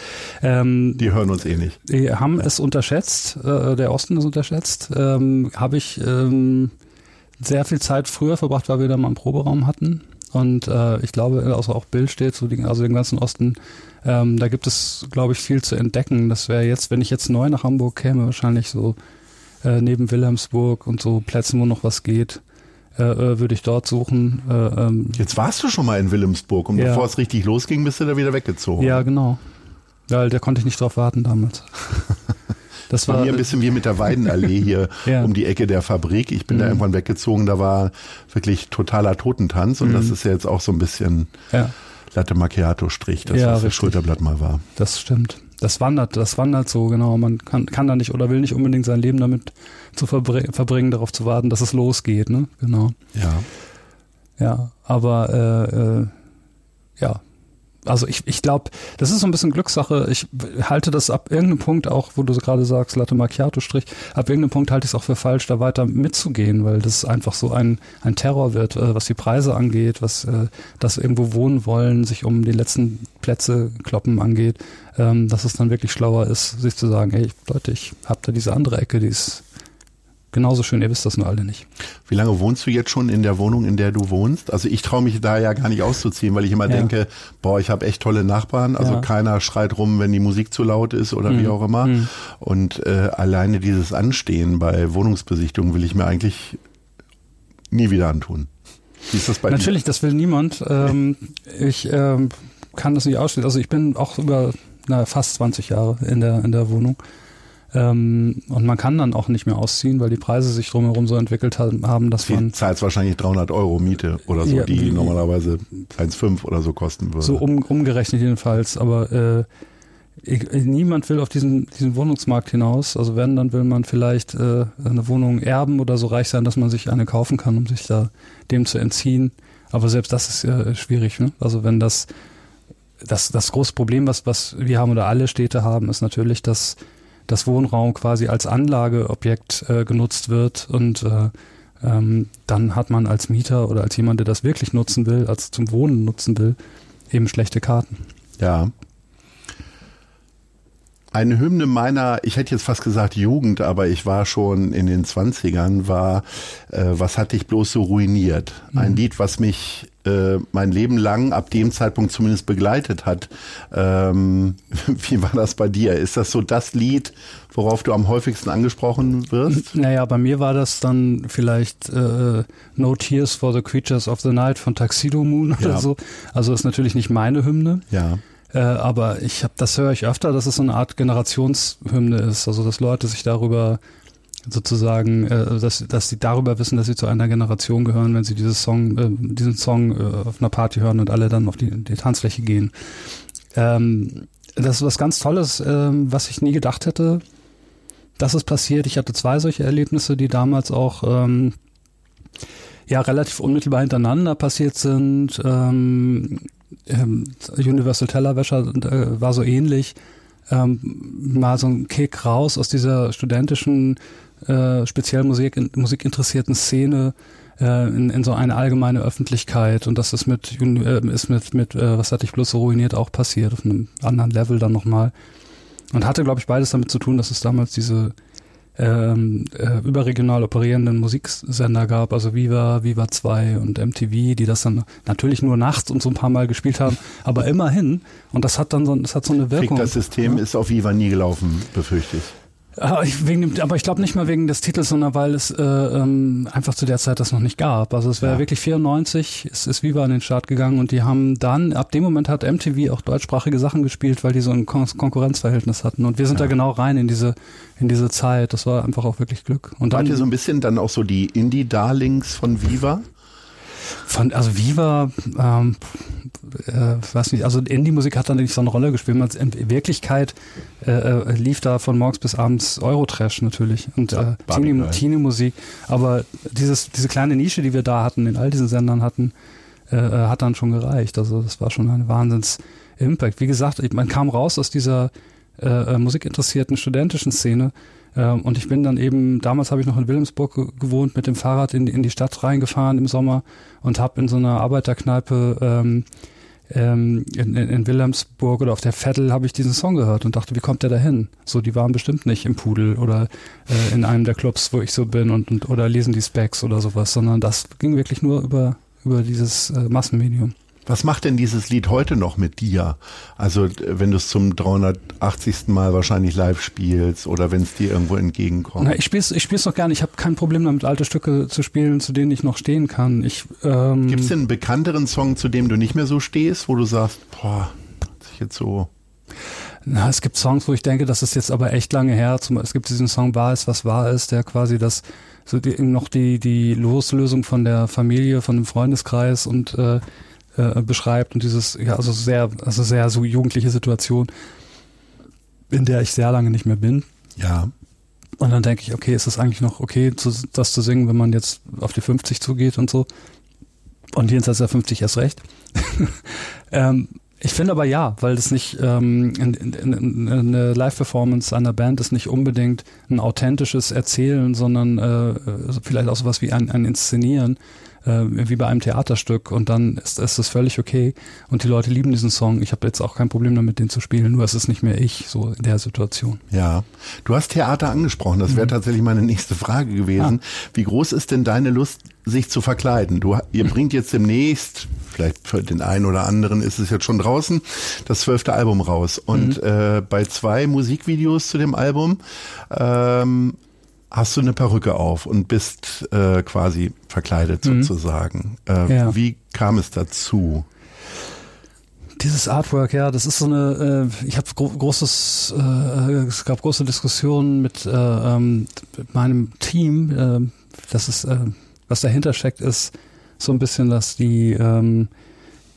Ähm, die hören uns eh nicht. Die haben es unterschätzt, äh, der Osten ist unterschätzt. Ähm, Habe ich ähm, sehr viel Zeit früher verbracht, weil wir da mal einen Proberaum hatten. Und äh, ich glaube, also auch Bild steht, so die, also den ganzen Osten, ähm, da gibt es, glaube ich, viel zu entdecken. Das wäre jetzt, wenn ich jetzt neu nach Hamburg käme, wahrscheinlich so äh, neben Wilhelmsburg und so Plätzen, wo noch was geht. Äh, äh, würde ich dort suchen. Äh, ähm, Jetzt warst du schon mal in Wilhelmsburg und ja. bevor es richtig losging, bist du da wieder weggezogen. Ja, genau. Weil da konnte ich nicht drauf warten damals. Das war mir ein bisschen wie mit der Weidenallee hier Ja. um die Ecke der Fabrik. Ich bin da irgendwann weggezogen, da war wirklich totaler Totentanz und das ist ja jetzt auch so ein bisschen ja, Latte Macchiato Strich, das Ja, was das. Schulterblatt mal war. das stimmt. Das wandert, das wandert so, genau. Man kann, kann da nicht oder will nicht unbedingt sein Leben damit zu verbr verbringen, darauf zu warten, dass es losgeht, ne? Genau. Ja. Ja, aber äh, äh, ja, also ich, ich glaube, das ist so ein bisschen Glückssache. Ich halte das ab irgendeinem Punkt auch, wo du gerade sagst, Latte Macchiato Strich, ab irgendeinem Punkt halte ich es auch für falsch, da weiter mitzugehen, weil das einfach so ein, ein Terror wird, äh, was die Preise angeht, was äh, das irgendwo wohnen wollen, sich um die letzten Plätze kloppen angeht, ähm, dass es dann wirklich schlauer ist, sich zu sagen, ey Leute, ich habe da diese andere Ecke, die ist genauso schön, ihr wisst das nur alle nicht. Wie lange wohnst du jetzt schon in der Wohnung, in der du wohnst? Also ich traue mich da ja gar nicht auszuziehen, weil ich immer Ja. denke, boah, ich habe echt tolle Nachbarn. Also Ja. keiner schreit rum, wenn die Musik zu laut ist oder wie Mhm. auch immer. Mhm. Und äh, alleine dieses Anstehen bei Wohnungsbesichtigungen will ich mir eigentlich nie wieder antun. Wie ist das bei Natürlich, das will niemand. Ähm, ich ähm, kann das nicht ausschließen. Also ich bin auch über na, fast 20 Jahre in der, in der Wohnung. Ähm, und man kann dann auch nicht mehr ausziehen, weil die Preise sich drumherum so entwickelt haben, dass dir? man Die zahlst wahrscheinlich 300 Euro Miete oder so, Ja, die wie- normalerweise 1,5 oder so kosten würde. so um, umgerechnet jedenfalls. Aber äh, ich, niemand will auf diesen, diesen Wohnungsmarkt hinaus. Also wenn, dann will man vielleicht äh, eine Wohnung erben oder so reich sein, dass man sich eine kaufen kann, um sich da dem zu entziehen. Aber selbst das ist ja schwierig. Ne? Also wenn das, das das große Problem, was was wir haben oder alle Städte haben, ist natürlich, dass das Wohnraum quasi als Anlageobjekt äh, genutzt wird und äh, ähm, dann hat man als Mieter oder als jemand, der das wirklich nutzen will, als zum Wohnen nutzen will, eben schlechte Karten. Ja. Eine Hymne meiner, ich hätte jetzt fast gesagt Jugend, aber ich war schon in den Zwanzigern, war äh, Was hat dich bloß so ruiniert? Ein Lied, was mich äh, mein Leben lang, ab dem Zeitpunkt zumindest begleitet hat. Ähm, wie war das bei dir? Ist das so das Lied, worauf du am häufigsten angesprochen wirst? Naja, bei mir war das dann vielleicht äh, No Tears for the Creatures of the Night von Tuxedo Moon oder Ja. so. Also ist natürlich nicht meine Hymne, Ja. Äh, aber ich habe das höre ich öfter, dass es so eine Art Generationshymne ist, also dass Leute sich darüber sozusagen, äh, dass, dass sie darüber wissen, dass sie zu einer Generation gehören, wenn sie dieses Song, äh, diesen Song äh, auf einer Party hören und alle dann auf die, die Tanzfläche gehen. Ähm, das ist was ganz Tolles, ähm, was ich nie gedacht hätte, dass es passiert. Ich hatte zwei solche Erlebnisse, die damals auch ähm, ja relativ unmittelbar hintereinander passiert sind. Ähm, ähm, Universal Tellerwäscher äh, war so ähnlich. Ähm, mal so ein Kick raus aus dieser studentischen, äh, speziell Musik, musikinteressierten Szene äh, in, in so eine allgemeine Öffentlichkeit. Und das ist mit, äh, ist mit, mit äh, was hatte ich bloß so ruiniert, auch passiert, auf einem anderen Level dann nochmal. Und hatte, glaube ich, beides damit zu tun, dass es damals diese ähm, äh, überregional operierenden Musiksender gab, also Viva, Viva 2 und MTV, die das dann natürlich nur nachts und so ein paar Mal gespielt haben, aber immerhin. Und das hat dann so, das hat so eine Krieg Wirkung. das System ist auf Viva nie gelaufen, befürchte ich. Ah, wegen aber ich glaube nicht mal wegen des Titels, sondern weil es äh, ähm, einfach zu der Zeit das noch nicht gab. Also es wäre Ja. wirklich 94, es ist Viva an den Start gegangen und die haben dann, ab dem Moment hat MTV auch deutschsprachige Sachen gespielt, weil die so ein Kon Konkurrenzverhältnis hatten. Und wir sind da genau rein in diese, in diese Zeit. Das war einfach auch wirklich Glück. Und Wart dann ihr so ein bisschen dann auch so die Indie-Darlings von Viva? Von, also Viva, ähm, äh, weiß nicht, also Indie-Musik hat dann nicht so eine Rolle gespielt. In Wirklichkeit äh, äh, lief da von morgens bis abends Eurotrash natürlich und Ja, äh. Teenie-Musik. Aber dieses, diese kleine Nische, die wir da hatten, in all diesen Sendern hatten, äh, äh, hat dann schon gereicht. Also das war schon ein Wahnsinns-Impact. Wie gesagt, man kam raus aus dieser äh, äh, musikinteressierten studentischen Szene und ich bin dann eben, damals habe ich noch in Wilhelmsburg ge- gewohnt, mit dem Fahrrad in, in die Stadt reingefahren im Sommer und habe in so einer Arbeiterkneipe ähm, ähm, in, in, Wilhelmsburg oder auf der Vettel habe ich diesen Song gehört und dachte, wie kommt der da hin? So, die waren bestimmt nicht im Pudel oder äh, in einem der Clubs, wo ich so bin und, und oder lesen die Specs oder sowas, sondern das ging wirklich nur über über dieses äh, Massenmedium. Was macht denn dieses Lied heute noch mit dir? Also wenn du es zum 380. Mal wahrscheinlich live spielst oder wenn es dir irgendwo entgegenkommt. Na, ich spiel's, ich spiel's noch gerne. Ich habe kein Problem damit, alte Stücke zu spielen, zu denen ich noch stehen kann. Ich ähm, Gibt es denn einen bekannteren Song, zu dem du nicht mehr so stehst, wo du sagst, boah, hat sich jetzt so Na, es gibt Songs, wo ich denke, das ist jetzt aber echt lange her. Zum, es gibt diesen Song War ist, was war ist, der quasi das so die, noch die die Loslösung von der Familie, von dem Freundeskreis und äh, äh, beschreibt und dieses ja also sehr also sehr so jugendliche Situation, in der ich sehr lange nicht mehr bin. Ja. Und dann denke ich, okay, ist es eigentlich noch okay, zu, das zu singen, wenn man jetzt auf die 50 zugeht und so? Und jenseits der 50 erst recht. ähm, ich finde aber ja, weil das nicht ähm, in, in, in, eine Live-Performance einer Band ist nicht unbedingt ein authentisches Erzählen, sondern äh, vielleicht auch sowas wie ein, ein Inszenieren äh, wie bei einem Theaterstück und dann ist, ist das völlig okay und die Leute lieben diesen Song. Ich habe jetzt auch kein Problem damit, den zu spielen, nur es ist nicht mehr ich so in der Situation. Ja, du hast Theater angesprochen, das wäre mhm. tatsächlich meine nächste Frage gewesen. Ah. Wie groß ist denn deine Lust, sich zu verkleiden? Du, ihr bringt jetzt demnächst, vielleicht für den einen oder anderen ist es jetzt schon draußen, das zwölfte Album raus und mhm. äh, bei zwei Musikvideos zu dem Album ähm, hast du eine Perücke auf und bist äh, quasi verkleidet mhm. sozusagen. Äh, ja. Wie kam es dazu? Dieses Artwork, ja, das ist so eine, äh, ich habe gro großes, äh, es gab große Diskussionen mit, äh, ähm, mit meinem Team, äh, das ist, äh, was dahinter steckt, ist so ein bisschen, dass die ähm,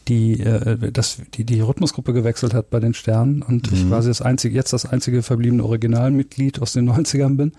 die, äh, dass die, die Rhythmusgruppe gewechselt hat bei den Sternen und mhm. ich quasi das einzige, jetzt das einzige verbliebene Originalmitglied aus den 90ern bin.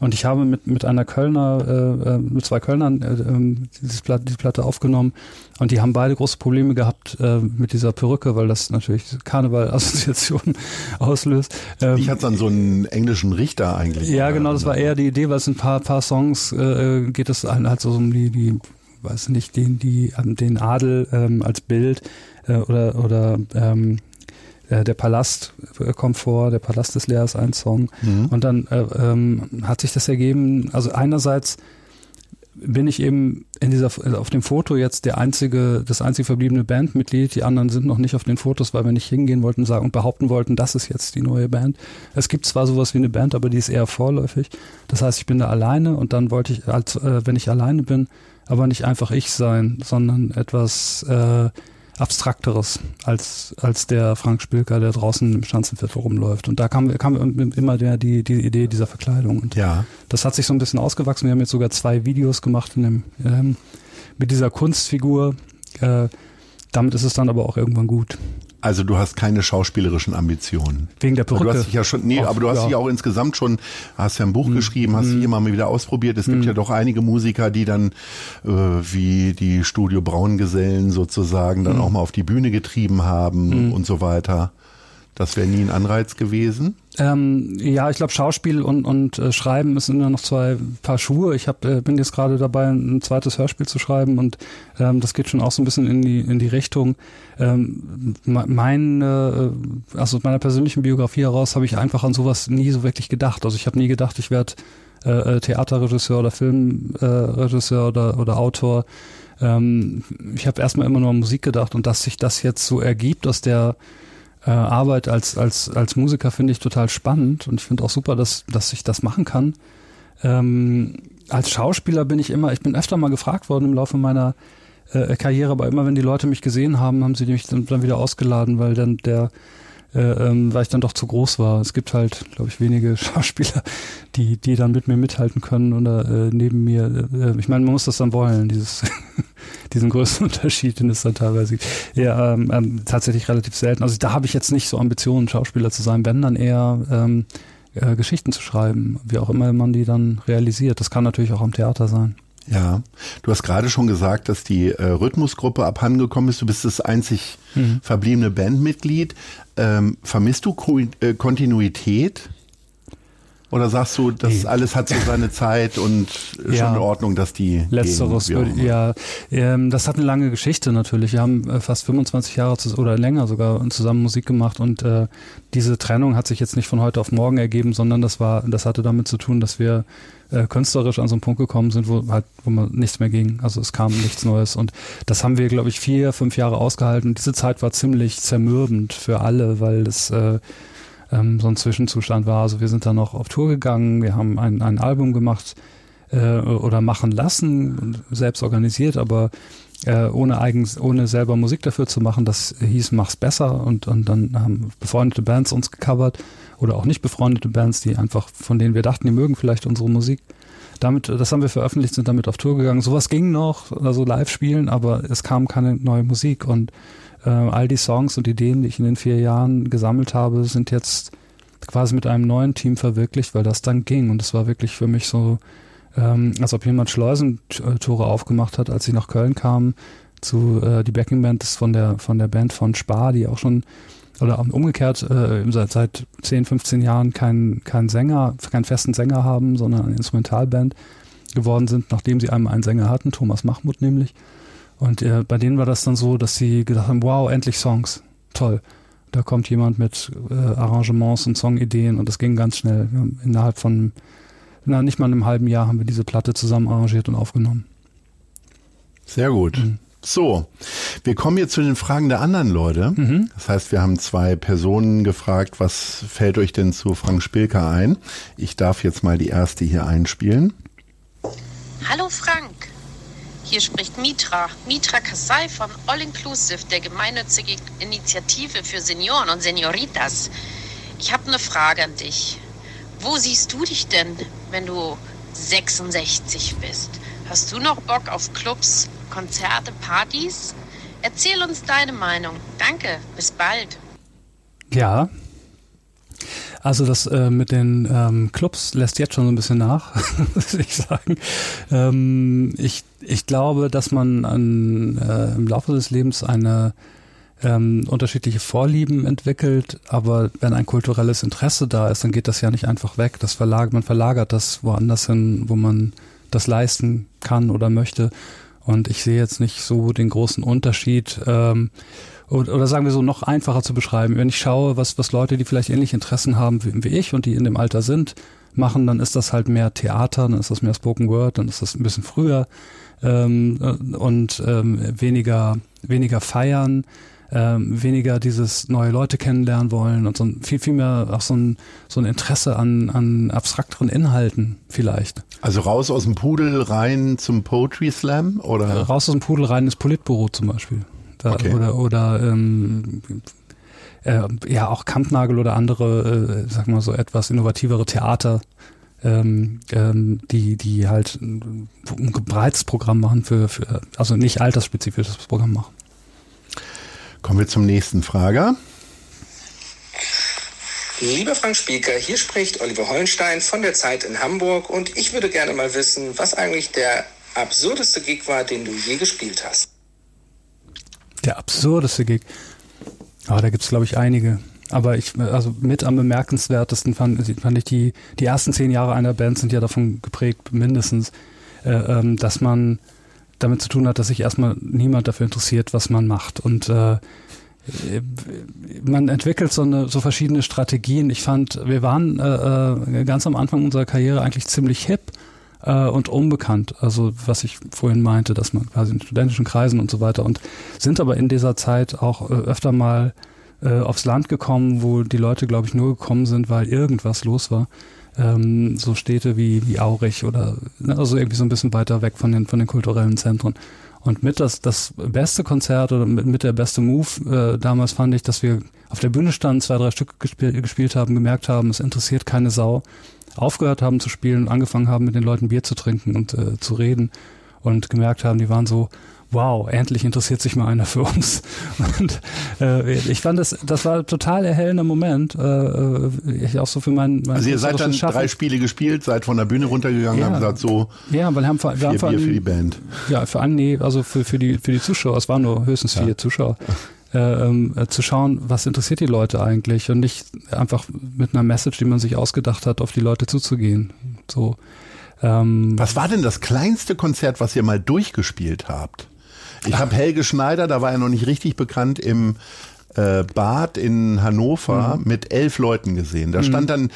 Und ich habe mit, mit einer Kölner, äh, äh mit zwei Kölnern äh, ähm, dieses Platte, diese Platte aufgenommen und die haben beide große Probleme gehabt äh, mit dieser Perücke, weil das natürlich Karneval-Assoziationen auslöst. Ähm, ich hatte dann so einen englischen Richter eigentlich. Ja, genau, das war eher die Idee, weil es ein paar, paar Songs äh, geht es halt so um die, die weiß nicht, den, die, den Adel ähm, als Bild äh, oder, oder ähm, äh, der Palast äh, kommt vor, der Palast des Lehrers, ein Song. Mhm. Und dann äh, ähm, hat sich das ergeben, also einerseits bin ich eben in dieser auf dem Foto jetzt der einzige das einzige verbliebene Bandmitglied die anderen sind noch nicht auf den Fotos weil wir nicht hingehen wollten sagen und behaupten wollten das ist jetzt die neue Band es gibt zwar sowas wie eine Band aber die ist eher vorläufig das heißt ich bin da alleine und dann wollte ich als äh, wenn ich alleine bin aber nicht einfach ich sein, sondern etwas äh, Abstrakteres als, als der Frank Spilker, der draußen im Schanzenviertel rumläuft. Und da kam, kam immer der, die, die Idee dieser Verkleidung. Und ja. das hat sich so ein bisschen ausgewachsen. Wir haben jetzt sogar zwei Videos gemacht in dem, ähm, mit dieser Kunstfigur. Äh, damit ist es dann aber auch irgendwann gut. Also du hast keine schauspielerischen Ambitionen. Wegen der Perücke. Du hast dich ja schon, nee, Ach, aber du hast ja. dich auch insgesamt schon, hast ja ein Buch mhm. geschrieben, hast mhm. dich immer mal wieder ausprobiert. Es mhm. gibt ja doch einige Musiker, die dann äh, wie die Studio Braungesellen sozusagen dann mhm. auch mal auf die Bühne getrieben haben mhm. und so weiter. Das wäre nie ein Anreiz gewesen? Ähm, ja, ich glaube, Schauspiel und, und äh, Schreiben sind ja noch zwei Paar Schuhe. Ich hab, äh, bin jetzt gerade dabei, ein zweites Hörspiel zu schreiben und ähm, das geht schon auch so ein bisschen in die, in die Richtung. Ähm, mein, äh, also aus meiner persönlichen Biografie heraus habe ich einfach an sowas nie so wirklich gedacht. Also ich habe nie gedacht, ich werde äh, äh, Theaterregisseur oder Filmregisseur äh, oder, oder Autor. Ähm, ich habe erstmal immer nur an Musik gedacht und dass sich das jetzt so ergibt aus der äh, Arbeit als, als, als Musiker finde ich total spannend und ich finde auch super, dass, dass ich das machen kann. Ähm, als Schauspieler bin ich immer, ich bin öfter mal gefragt worden im Laufe meiner äh, Karriere, aber immer wenn die Leute mich gesehen haben, haben sie mich dann, dann wieder ausgeladen, weil dann der äh, ähm, weil ich dann doch zu groß war. Es gibt halt, glaube ich, wenige Schauspieler, die, die dann mit mir mithalten können oder äh, neben mir. Äh, ich meine, man muss das dann wollen, dieses, diesen größten Unterschied, den es dann teilweise gibt. Ja, ähm, ähm, tatsächlich relativ selten. Also da habe ich jetzt nicht so Ambitionen, Schauspieler zu sein, wenn dann eher ähm, äh, Geschichten zu schreiben, wie auch immer man die dann realisiert. Das kann natürlich auch am Theater sein. Ja, du hast gerade schon gesagt, dass die äh, Rhythmusgruppe abhandengekommen ist. Du bist das einzig mhm. verbliebene Bandmitglied. Ähm, vermisst du Ko äh, Kontinuität? Oder sagst du, das nee. alles hat so seine Zeit und ja. schon in Ordnung, dass die. Letzteres, gehen, ja. Ähm, das hat eine lange Geschichte natürlich. Wir haben äh, fast 25 Jahre zu, oder länger sogar zusammen Musik gemacht und äh, diese Trennung hat sich jetzt nicht von heute auf morgen ergeben, sondern das war, das hatte damit zu tun, dass wir äh, künstlerisch an so einen Punkt gekommen sind, wo halt, wo man nichts mehr ging. Also es kam nichts Neues. Und das haben wir, glaube ich, vier, fünf Jahre ausgehalten. diese Zeit war ziemlich zermürbend für alle, weil es äh, ähm, so ein Zwischenzustand war. Also wir sind dann noch auf Tour gegangen, wir haben ein, ein Album gemacht, äh, oder machen lassen, selbst organisiert, aber äh, ohne eigens, ohne selber Musik dafür zu machen, das hieß Mach's besser und, und dann haben befreundete Bands uns gecovert oder auch nicht befreundete Bands, die einfach, von denen wir dachten, die mögen vielleicht unsere Musik. Damit, das haben wir veröffentlicht, sind damit auf Tour gegangen. Sowas ging noch, also live spielen, aber es kam keine neue Musik und äh, all die Songs und Ideen, die ich in den vier Jahren gesammelt habe, sind jetzt quasi mit einem neuen Team verwirklicht, weil das dann ging und es war wirklich für mich so, ähm, als ob jemand Schleusentore aufgemacht hat, als sie nach Köln kamen zu äh, die Backingband ist von der von der Band von Spar, die auch schon oder umgekehrt äh, seit, seit 10, 15 Jahren keinen kein Sänger, keinen festen Sänger haben, sondern eine Instrumentalband geworden sind, nachdem sie einmal einen Sänger hatten, Thomas Mahmut nämlich. Und äh, bei denen war das dann so, dass sie gedacht haben, wow, endlich Songs, toll. Da kommt jemand mit äh, Arrangements und Songideen und das ging ganz schnell. Innerhalb von, na, nicht mal einem halben Jahr haben wir diese Platte zusammen arrangiert und aufgenommen. Sehr gut. Mhm. So, wir kommen jetzt zu den Fragen der anderen Leute. Mhm. Das heißt, wir haben zwei Personen gefragt, was fällt euch denn zu Frank Spilker ein? Ich darf jetzt mal die erste hier einspielen. Hallo Frank, hier spricht Mitra, Mitra Kasai von All Inclusive, der gemeinnützige Initiative für Senioren und Senioritas. Ich habe eine Frage an dich. Wo siehst du dich denn, wenn du 66 bist? Hast du noch Bock auf Clubs, Konzerte, Partys? Erzähl uns deine Meinung. Danke, bis bald. Ja. Also das äh, mit den ähm, Clubs lässt jetzt schon so ein bisschen nach, muss ich sagen. Ähm, ich, ich glaube, dass man an, äh, im Laufe des Lebens eine ähm, unterschiedliche Vorlieben entwickelt, aber wenn ein kulturelles Interesse da ist, dann geht das ja nicht einfach weg. Das verlagert, man verlagert das woanders hin, wo man das leisten kann oder möchte. Und ich sehe jetzt nicht so den großen Unterschied. Ähm, oder sagen wir so noch einfacher zu beschreiben. Wenn ich schaue, was, was Leute, die vielleicht ähnliche Interessen haben wie, wie ich und die in dem Alter sind, machen, dann ist das halt mehr Theater, dann ist das mehr Spoken Word, dann ist das ein bisschen früher ähm, und ähm, weniger, weniger feiern ähm, weniger dieses neue Leute kennenlernen wollen und so ein, viel, viel mehr auch so ein, so ein Interesse an, an abstrakteren Inhalten vielleicht. Also raus aus dem Pudel rein zum Poetry Slam oder? Äh, raus aus dem Pudel rein ins Politbüro zum Beispiel. Da, okay. Oder, oder ähm, äh, ja auch Kampnagel oder andere, äh, sag mal so etwas innovativere Theater, ähm, ähm, die die halt ein breites Programm machen für, für also nicht altersspezifisches Programm machen. Kommen wir zum nächsten Frager. Lieber Frank Spieker, hier spricht Oliver Hollenstein von der Zeit in Hamburg und ich würde gerne mal wissen, was eigentlich der absurdeste Gig war, den du je gespielt hast. Der absurdeste Gig? Ah, da gibt es, glaube ich, einige. Aber ich, also mit am bemerkenswertesten fand, fand ich die, die ersten zehn Jahre einer Band sind ja davon geprägt, mindestens, äh, ähm, dass man damit zu tun hat, dass sich erstmal niemand dafür interessiert, was man macht. Und äh, man entwickelt so eine so verschiedene Strategien. Ich fand, wir waren äh, äh, ganz am Anfang unserer Karriere eigentlich ziemlich hip äh, und unbekannt. Also was ich vorhin meinte, dass man quasi in studentischen Kreisen und so weiter und sind aber in dieser Zeit auch äh, öfter mal äh, aufs Land gekommen, wo die Leute, glaube ich, nur gekommen sind, weil irgendwas los war ähm, so Städte wie, wie Aurich oder ne, also irgendwie so ein bisschen weiter weg von den, von den kulturellen Zentren. Und mit das, das beste Konzert oder mit, mit der beste Move äh, damals fand ich, dass wir auf der Bühne standen, zwei, drei Stücke gespielt, gespielt haben, gemerkt haben, es interessiert keine Sau, aufgehört haben zu spielen und angefangen haben, mit den Leuten Bier zu trinken und äh, zu reden und gemerkt haben, die waren so, wow, endlich interessiert sich mal einer für uns. Und äh, ich fand das, das war total erhellender Moment. Äh, äh ich auch so für meinen mein Also ihr seid dann Schaffen. drei Spiele gespielt, seid von der Bühne runtergegangen, ja. haben gesagt so. Ja, weil haben wir haben vor allem, für die Band. Ja, für an, nee, also für, für die für die Zuschauer. Es waren nur höchstens ja. vier Zuschauer. Äh, ähm, äh, zu schauen, was interessiert die Leute eigentlich und nicht einfach mit einer Message, die man sich ausgedacht hat, auf die Leute zuzugehen. So. Ähm, was war denn das kleinste Konzert, was ihr mal durchgespielt habt? Ich habe Helge Schneider, da war er noch nicht richtig bekannt, im äh, Bad in Hannover mhm. mit elf Leuten gesehen. Da mhm. stand dann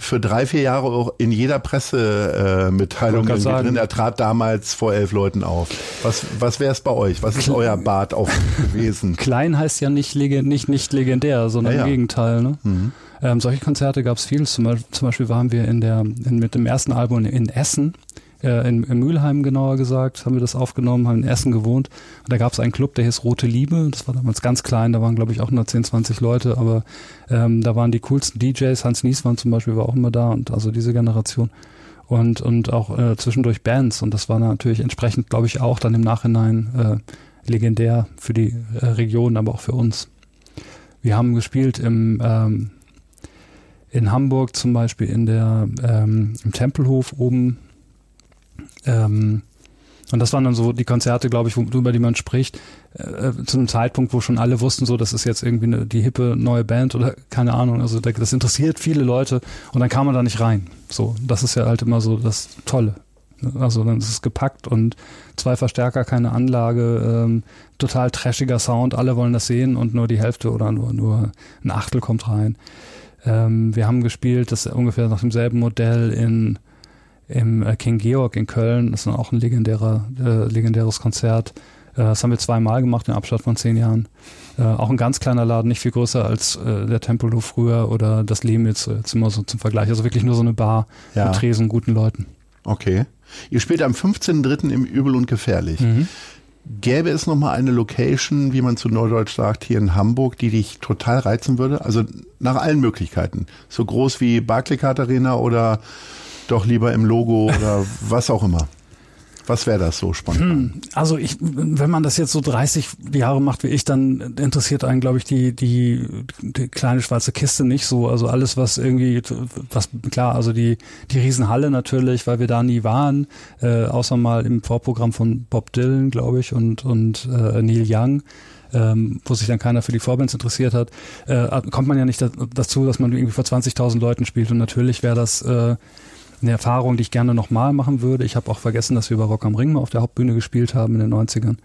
für drei, vier Jahre auch in jeder Pressemitteilung äh, drin. Er trat damals vor elf Leuten auf. Was, was wäre es bei euch? Was ist euer Bad auf gewesen? Klein heißt ja nicht, nicht, nicht legendär, sondern ja, ja. im Gegenteil. Ne? Mhm. Ähm, solche Konzerte gab es viel. Zum, zum, Beispiel waren wir in der, in, mit dem ersten Album in Essen äh, in, in Mülheim genauer gesagt, haben wir das aufgenommen, haben in Essen gewohnt. Und da gab es einen Club, der hieß Rote Liebe. Das war damals ganz klein, da waren glaube ich auch nur 10, 20 Leute, aber ähm, da waren die coolsten DJs. Hans Niesmann zum Beispiel war auch immer da und also diese Generation. Und, und auch äh, zwischendurch Bands. Und das war natürlich entsprechend, glaube ich, auch dann im Nachhinein äh, legendär für die äh, Region, aber auch für uns. Wir haben gespielt im ähm, in Hamburg zum Beispiel in der ähm, im Tempelhof oben ähm, und das waren dann so die Konzerte, glaube ich, wo, über die man spricht, äh, äh, zu einem Zeitpunkt, wo schon alle wussten, so, das ist jetzt irgendwie eine, die hippe neue Band oder keine Ahnung. Also das interessiert viele Leute und dann kam man da nicht rein. So, das ist ja halt immer so das Tolle. Also dann ist es gepackt und zwei Verstärker, keine Anlage, ähm, total trashiger Sound, alle wollen das sehen und nur die Hälfte oder nur, nur ein Achtel kommt rein. Ähm, wir haben gespielt, das ungefähr nach demselben Modell in im äh, King Georg in Köln. Das ist auch ein legendärer, äh, legendäres Konzert. Äh, das haben wir zweimal gemacht in Abstand von zehn Jahren. Äh, auch ein ganz kleiner Laden, nicht viel größer als äh, der Tempelhof früher oder das Lemitz, jetzt immer so zum Vergleich. Also wirklich nur so eine Bar ja. mit Tresen, guten Leuten. Okay. Ihr spielt am 15.03. im Übel und Gefährlich. Mhm. Gäbe es nochmal eine Location, wie man zu Neudeutsch sagt, hier in Hamburg, die dich total reizen würde? Also nach allen Möglichkeiten. So groß wie Barclaycard Arena oder doch lieber im Logo oder was auch immer. Was wäre das so spontan? Hm, also ich, wenn man das jetzt so 30 Jahre macht wie ich, dann interessiert einen, glaube ich, die, die, die kleine schwarze Kiste nicht so. Also alles, was irgendwie, was klar, also die, die Riesenhalle natürlich, weil wir da nie waren, äh, außer mal im Vorprogramm von Bob Dylan, glaube ich, und, und äh, Neil Young. Ähm, wo sich dann keiner für die Vorbands interessiert hat, äh, kommt man ja nicht da, dazu, dass man irgendwie vor 20.000 Leuten spielt. Und natürlich wäre das äh, eine Erfahrung, die ich gerne nochmal machen würde. Ich habe auch vergessen, dass wir bei Rock am Ring mal auf der Hauptbühne gespielt haben in den 90ern.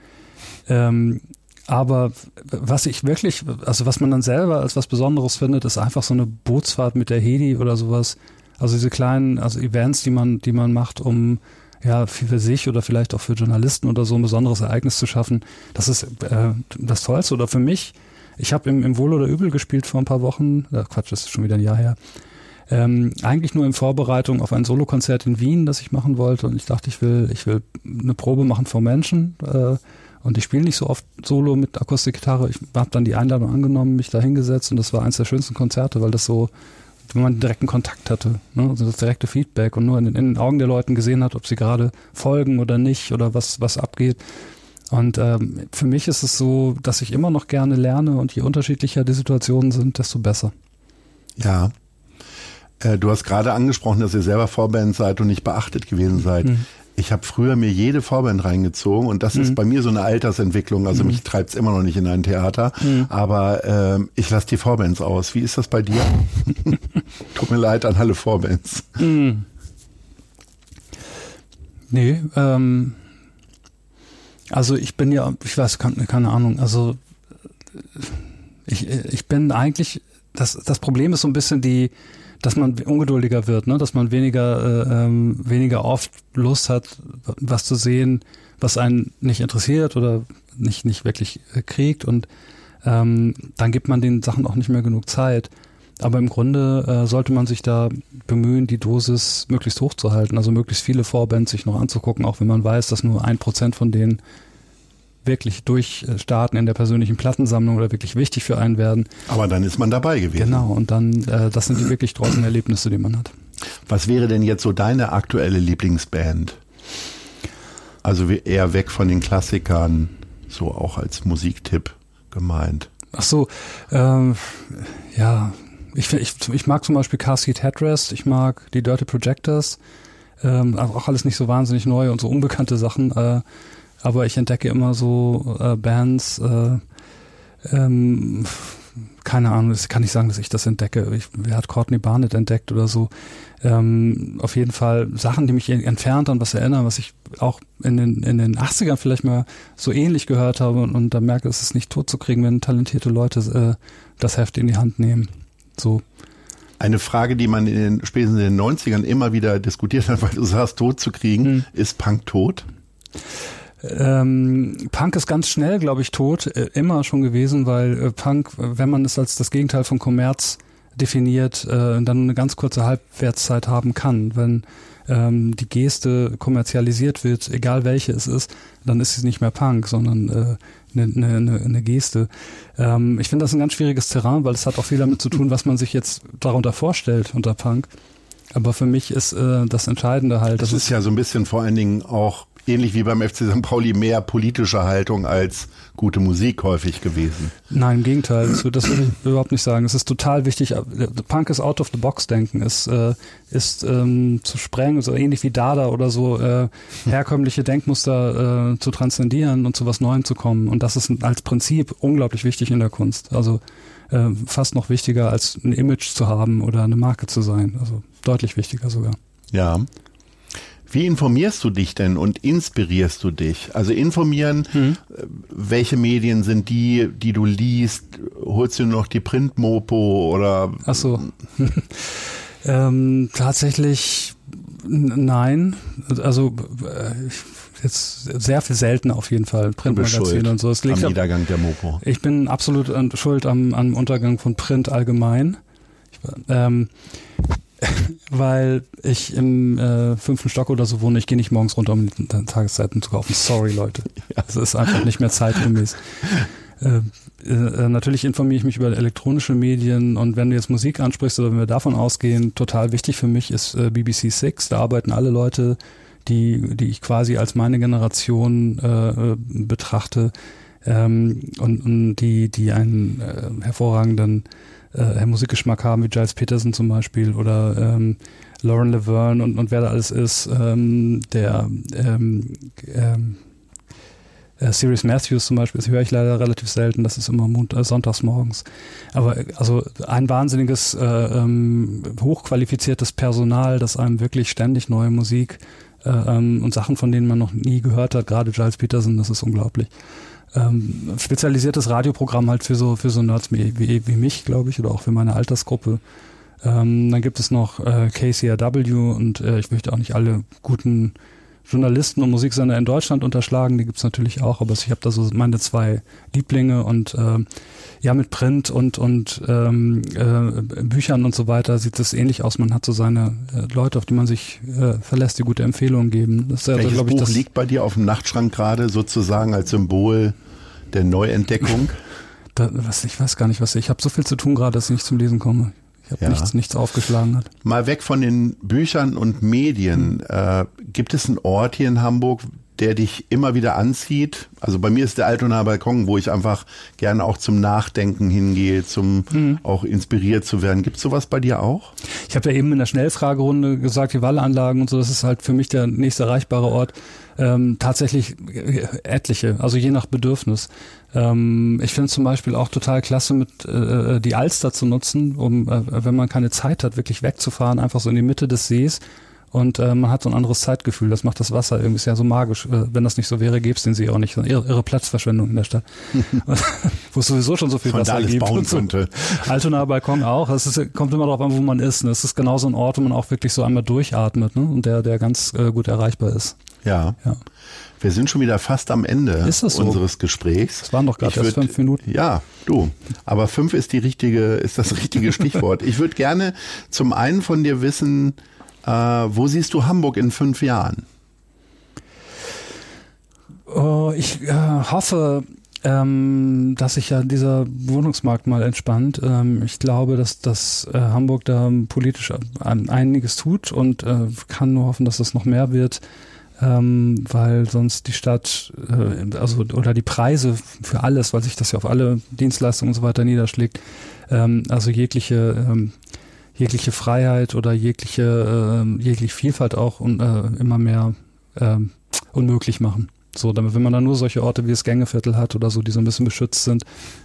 Ähm, aber was ich wirklich, also was man dann selber als was Besonderes findet, ist einfach so eine Bootsfahrt mit der Hedi oder sowas. Also diese kleinen, also Events, die man, die man macht, um ja für sich oder vielleicht auch für Journalisten oder so ein besonderes Ereignis zu schaffen. Das ist äh, das Tollste. Oder für mich, ich habe im, im Wohl oder Übel gespielt vor ein paar Wochen. Äh, Quatsch, das ist schon wieder ein Jahr her. Ähm, eigentlich nur in Vorbereitung auf ein Solokonzert in Wien, das ich machen wollte. Und ich dachte, ich will, ich will eine Probe machen vor Menschen. Äh, und ich spiele nicht so oft Solo mit Akustikgitarre. Ich habe dann die Einladung angenommen, mich da hingesetzt und das war eines der schönsten Konzerte, weil das so, wenn man direkten Kontakt hatte, ne? also das direkte Feedback und nur in, in den Augen der Leuten gesehen hat, ob sie gerade folgen oder nicht oder was, was abgeht. Und ähm, für mich ist es so, dass ich immer noch gerne lerne und je unterschiedlicher die Situationen sind, desto besser. Ja, äh, du hast gerade angesprochen, dass ihr selber Vorband seid und nicht beachtet gewesen seid. Mhm. Ich habe früher mir jede Vorband reingezogen und das mhm. ist bei mir so eine Altersentwicklung. Also mhm. mich treibt es immer noch nicht in ein Theater, mhm. aber äh, ich lasse die Vorbands aus. Wie ist das bei dir? Tut mir leid an alle Vorbands. Mhm. Nee, ähm, also ich bin ja, ich weiß, keine, keine Ahnung, also ich, ich bin eigentlich, das, das Problem ist so ein bisschen die, dass man ungeduldiger wird, ne? dass man weniger, äh, ähm, weniger oft Lust hat, was zu sehen, was einen nicht interessiert oder nicht, nicht wirklich äh, kriegt und ähm, dann gibt man den Sachen auch nicht mehr genug Zeit. Aber im Grunde äh, sollte man sich da bemühen, die Dosis möglichst hoch zu halten, also möglichst viele Vorbands sich noch anzugucken, auch wenn man weiß, dass nur ein Prozent von denen wirklich durchstarten in der persönlichen Plattensammlung oder wirklich wichtig für einen werden. Aber dann ist man dabei gewesen. Genau, und dann, äh, das sind die wirklich großen Erlebnisse, die man hat. Was wäre denn jetzt so deine aktuelle Lieblingsband? Also eher weg von den Klassikern, so auch als Musiktipp gemeint. Ach so, ähm, ja, ich, ich, ich mag zum Beispiel Car Seat Headrest, ich mag die Dirty Projectors, ähm, auch alles nicht so wahnsinnig neu und so unbekannte Sachen. Äh, aber ich entdecke immer so äh, Bands, äh, ähm, keine Ahnung, das kann ich sagen, dass ich das entdecke. Ich, wer hat Courtney Barnett entdeckt oder so? Ähm, auf jeden Fall Sachen, die mich entfernt an was erinnern, was ich auch in den, in den 80ern vielleicht mal so ähnlich gehört habe und, und da merke, es ist nicht tot zu kriegen, wenn talentierte Leute äh, das Heft in die Hand nehmen. So. Eine Frage, die man in den spätestens in den 90ern immer wieder diskutiert hat, weil du sagst, tot zu kriegen, hm. ist Punk tot? Ähm, Punk ist ganz schnell, glaube ich, tot, äh, immer schon gewesen, weil äh, Punk, wenn man es als das Gegenteil von Kommerz definiert, äh, dann eine ganz kurze Halbwertszeit haben kann. Wenn ähm, die Geste kommerzialisiert wird, egal welche es ist, dann ist sie nicht mehr Punk, sondern äh, eine, eine, eine Geste. Ähm, ich finde das ein ganz schwieriges Terrain, weil es hat auch viel damit zu tun, was man sich jetzt darunter vorstellt unter Punk. Aber für mich ist äh, das Entscheidende halt. Das, das ist ja so ein bisschen vor allen Dingen auch ähnlich wie beim FC St. Pauli mehr politische Haltung als gute Musik häufig gewesen. Nein, im Gegenteil. Das, würde ich überhaupt nicht sagen. Es ist total wichtig. Punk ist out of the box denken. Es äh, ist ähm, zu sprengen, so ähnlich wie Dada oder so äh, herkömmliche Denkmuster äh, zu transzendieren und zu was Neuem zu kommen. Und das ist als Prinzip unglaublich wichtig in der Kunst. Also äh, fast noch wichtiger als ein Image zu haben oder eine Marke zu sein. Also deutlich wichtiger sogar. Ja. Wie informierst du dich denn und inspirierst du dich? Also informieren, mhm. welche Medien sind die, die du liest? Holst du noch die Printmopo oder? Ach so. ähm, tatsächlich nein. Also äh, jetzt sehr viel selten auf jeden Fall Printmagazine und so. Es liegt am Niedergang der Mopo. Ich bin absolut schuld am, am Untergang von Print allgemein. Ich, ähm, weil ich im äh, fünften Stock oder so wohne. Ich gehe nicht morgens runter, um die Tageszeiten zu kaufen. Sorry, Leute. Es ist einfach nicht mehr zeitgemäß. Äh, äh, natürlich informiere ich mich über elektronische Medien und wenn du jetzt Musik ansprichst oder wenn wir davon ausgehen, total wichtig für mich ist äh, BBC Six. Da arbeiten alle Leute, die, die ich quasi als meine Generation äh, äh betrachte ähm, und, und die, die einen äh, hervorragenden äh, Musikgeschmack haben, wie Giles Peterson zum Beispiel oder ähm, Lauren Laverne und, und wer da alles ist, ähm, der ähm, ähm, äh, Sirius Matthews zum Beispiel, das höre ich leider relativ selten, das ist immer Mond, äh, sonntags morgens. Aber also ein wahnsinniges, äh, ähm, hochqualifiziertes Personal, das einem wirklich ständig neue Musik äh, ähm, und Sachen, von denen man noch nie gehört hat, gerade Giles Peterson, das ist unglaublich ähm, spezialisiertes Radioprogramm halt für so für so Nerds wie, wie, wie mich, glaube ich, oder auch für meine Altersgruppe. Ähm, dann gibt es noch äh, KCRW und äh, ich möchte auch nicht alle guten Journalisten und Musiksender in Deutschland unterschlagen, die gibt's natürlich auch, aber ich habe da so meine zwei Lieblinge und äh, ja, mit Print und, und ähm, äh, Büchern und so weiter sieht es ähnlich aus. Man hat so seine äh, Leute, auf die man sich äh, verlässt, die gute Empfehlungen geben. Das ist ja, Welches Buch ich, liegt bei dir auf dem Nachtschrank gerade sozusagen als Symbol der Neuentdeckung? Da, was, ich weiß gar nicht, was ich habe so viel zu tun gerade, dass ich nicht zum Lesen komme. Ich habe ja. nichts, nichts aufgeschlagen hat. Mal weg von den Büchern und Medien. Äh, gibt es einen Ort hier in Hamburg, der dich immer wieder anzieht? Also bei mir ist der Altonaer Balkon, wo ich einfach gerne auch zum Nachdenken hingehe, zum mhm. auch inspiriert zu werden. Gibt es sowas bei dir auch? Ich habe ja eben in der Schnellfragerunde gesagt, die Wallanlagen und so, das ist halt für mich der nächste erreichbare Ort. Ähm, tatsächlich äh, etliche, also je nach Bedürfnis. Ähm, ich finde zum Beispiel auch total klasse, mit äh, äh, die Alster zu nutzen, um, äh, wenn man keine Zeit hat, wirklich wegzufahren, einfach so in die Mitte des Sees und äh, man hat so ein anderes Zeitgefühl. Das macht das Wasser irgendwie sehr so magisch. Äh, wenn das nicht so wäre, gäbe es den See auch nicht. Irre, irre Platzverschwendung in der Stadt. wo es sowieso schon so viel Von Wasser alles gibt. Bauen so. könnte. Altonaer Balkon auch. Es ist, kommt immer darauf an, wo man ist. Es ist genau so ein Ort, wo man auch wirklich so einmal durchatmet ne? und der, der ganz äh, gut erreichbar ist. Ja. ja. Wir sind schon wieder fast am Ende so? unseres Gesprächs. Es waren doch gerade erst fünf Minuten. Ja, du. Aber fünf ist die richtige, ist das richtige Stichwort. ich würde gerne zum einen von dir wissen, äh, wo siehst du Hamburg in fünf Jahren? Oh, ich äh, hoffe, ähm, dass sich ja dieser Wohnungsmarkt mal entspannt. Ähm, ich glaube, dass, dass äh, Hamburg da politisch einiges tut und äh, kann nur hoffen, dass das noch mehr wird, ähm, weil sonst die Stadt, äh, also oder die Preise für alles, weil sich das ja auf alle Dienstleistungen und so weiter niederschlägt, ähm, also jegliche ähm, jegliche Freiheit oder jegliche, äh, jegliche Vielfalt auch und, äh, immer mehr äh, unmöglich machen. So, damit, wenn man dann nur solche Orte wie das Gängeviertel hat oder so, die so ein bisschen beschützt sind,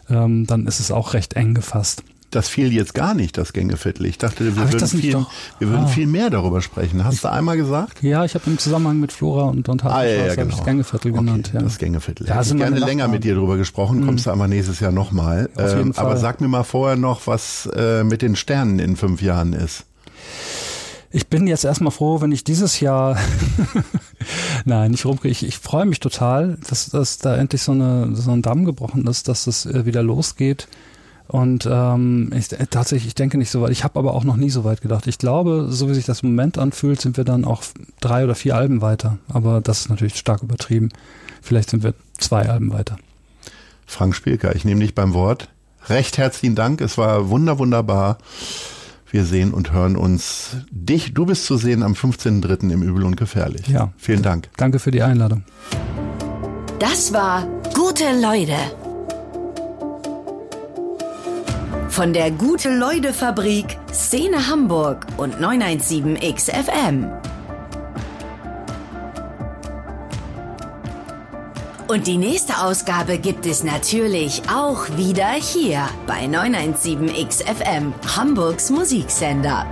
ähm, dann ist es auch recht eng gefasst das fiel jetzt gar nicht, das Gängeviertel. Ich dachte, wir würden, viel, wir würden ah. viel mehr darüber sprechen. Hast du einmal gesagt? Ja, ich habe im Zusammenhang mit Flora und, und ah, ja, ja, genau. das Gängeviertel okay, genannt. Ja. Das Gängeviertel. Da hätte ich gerne länger mit dir drüber gesprochen. Mhm. Kommst du aber nächstes Jahr nochmal. Ähm, aber sag mir mal vorher noch, was äh, mit den Sternen in fünf Jahren ist. Ich bin jetzt erstmal froh, wenn ich dieses Jahr, nein, nicht rumkriege. Ich, ich freue mich total, dass, dass da endlich so, eine, so ein Damm gebrochen ist, dass es äh, wieder losgeht Und ähm, ich, äh, tatsächlich, ich denke nicht so weit. Ich habe aber auch noch nie so weit gedacht. Ich glaube, so wie sich das im Moment anfühlt, sind wir dann auch drei oder vier Alben weiter. Aber das ist natürlich stark übertrieben. Vielleicht sind wir zwei Alben weiter. Frank Spielker, ich nehme dich beim Wort. Recht herzlichen Dank. Es war wunder, wunderbar. Wir sehen und hören uns. Dich, du bist zu sehen am 15.03. im Übel und Gefährlich. Ja. Vielen Dank. Danke für die Einladung. Das war Gute Leute. Von der Gute Leute Fabrik, Szene Hamburg und 917 XFM. Und die nächste Ausgabe gibt es natürlich auch wieder hier bei 917 XFM, Hamburgs Musiksender.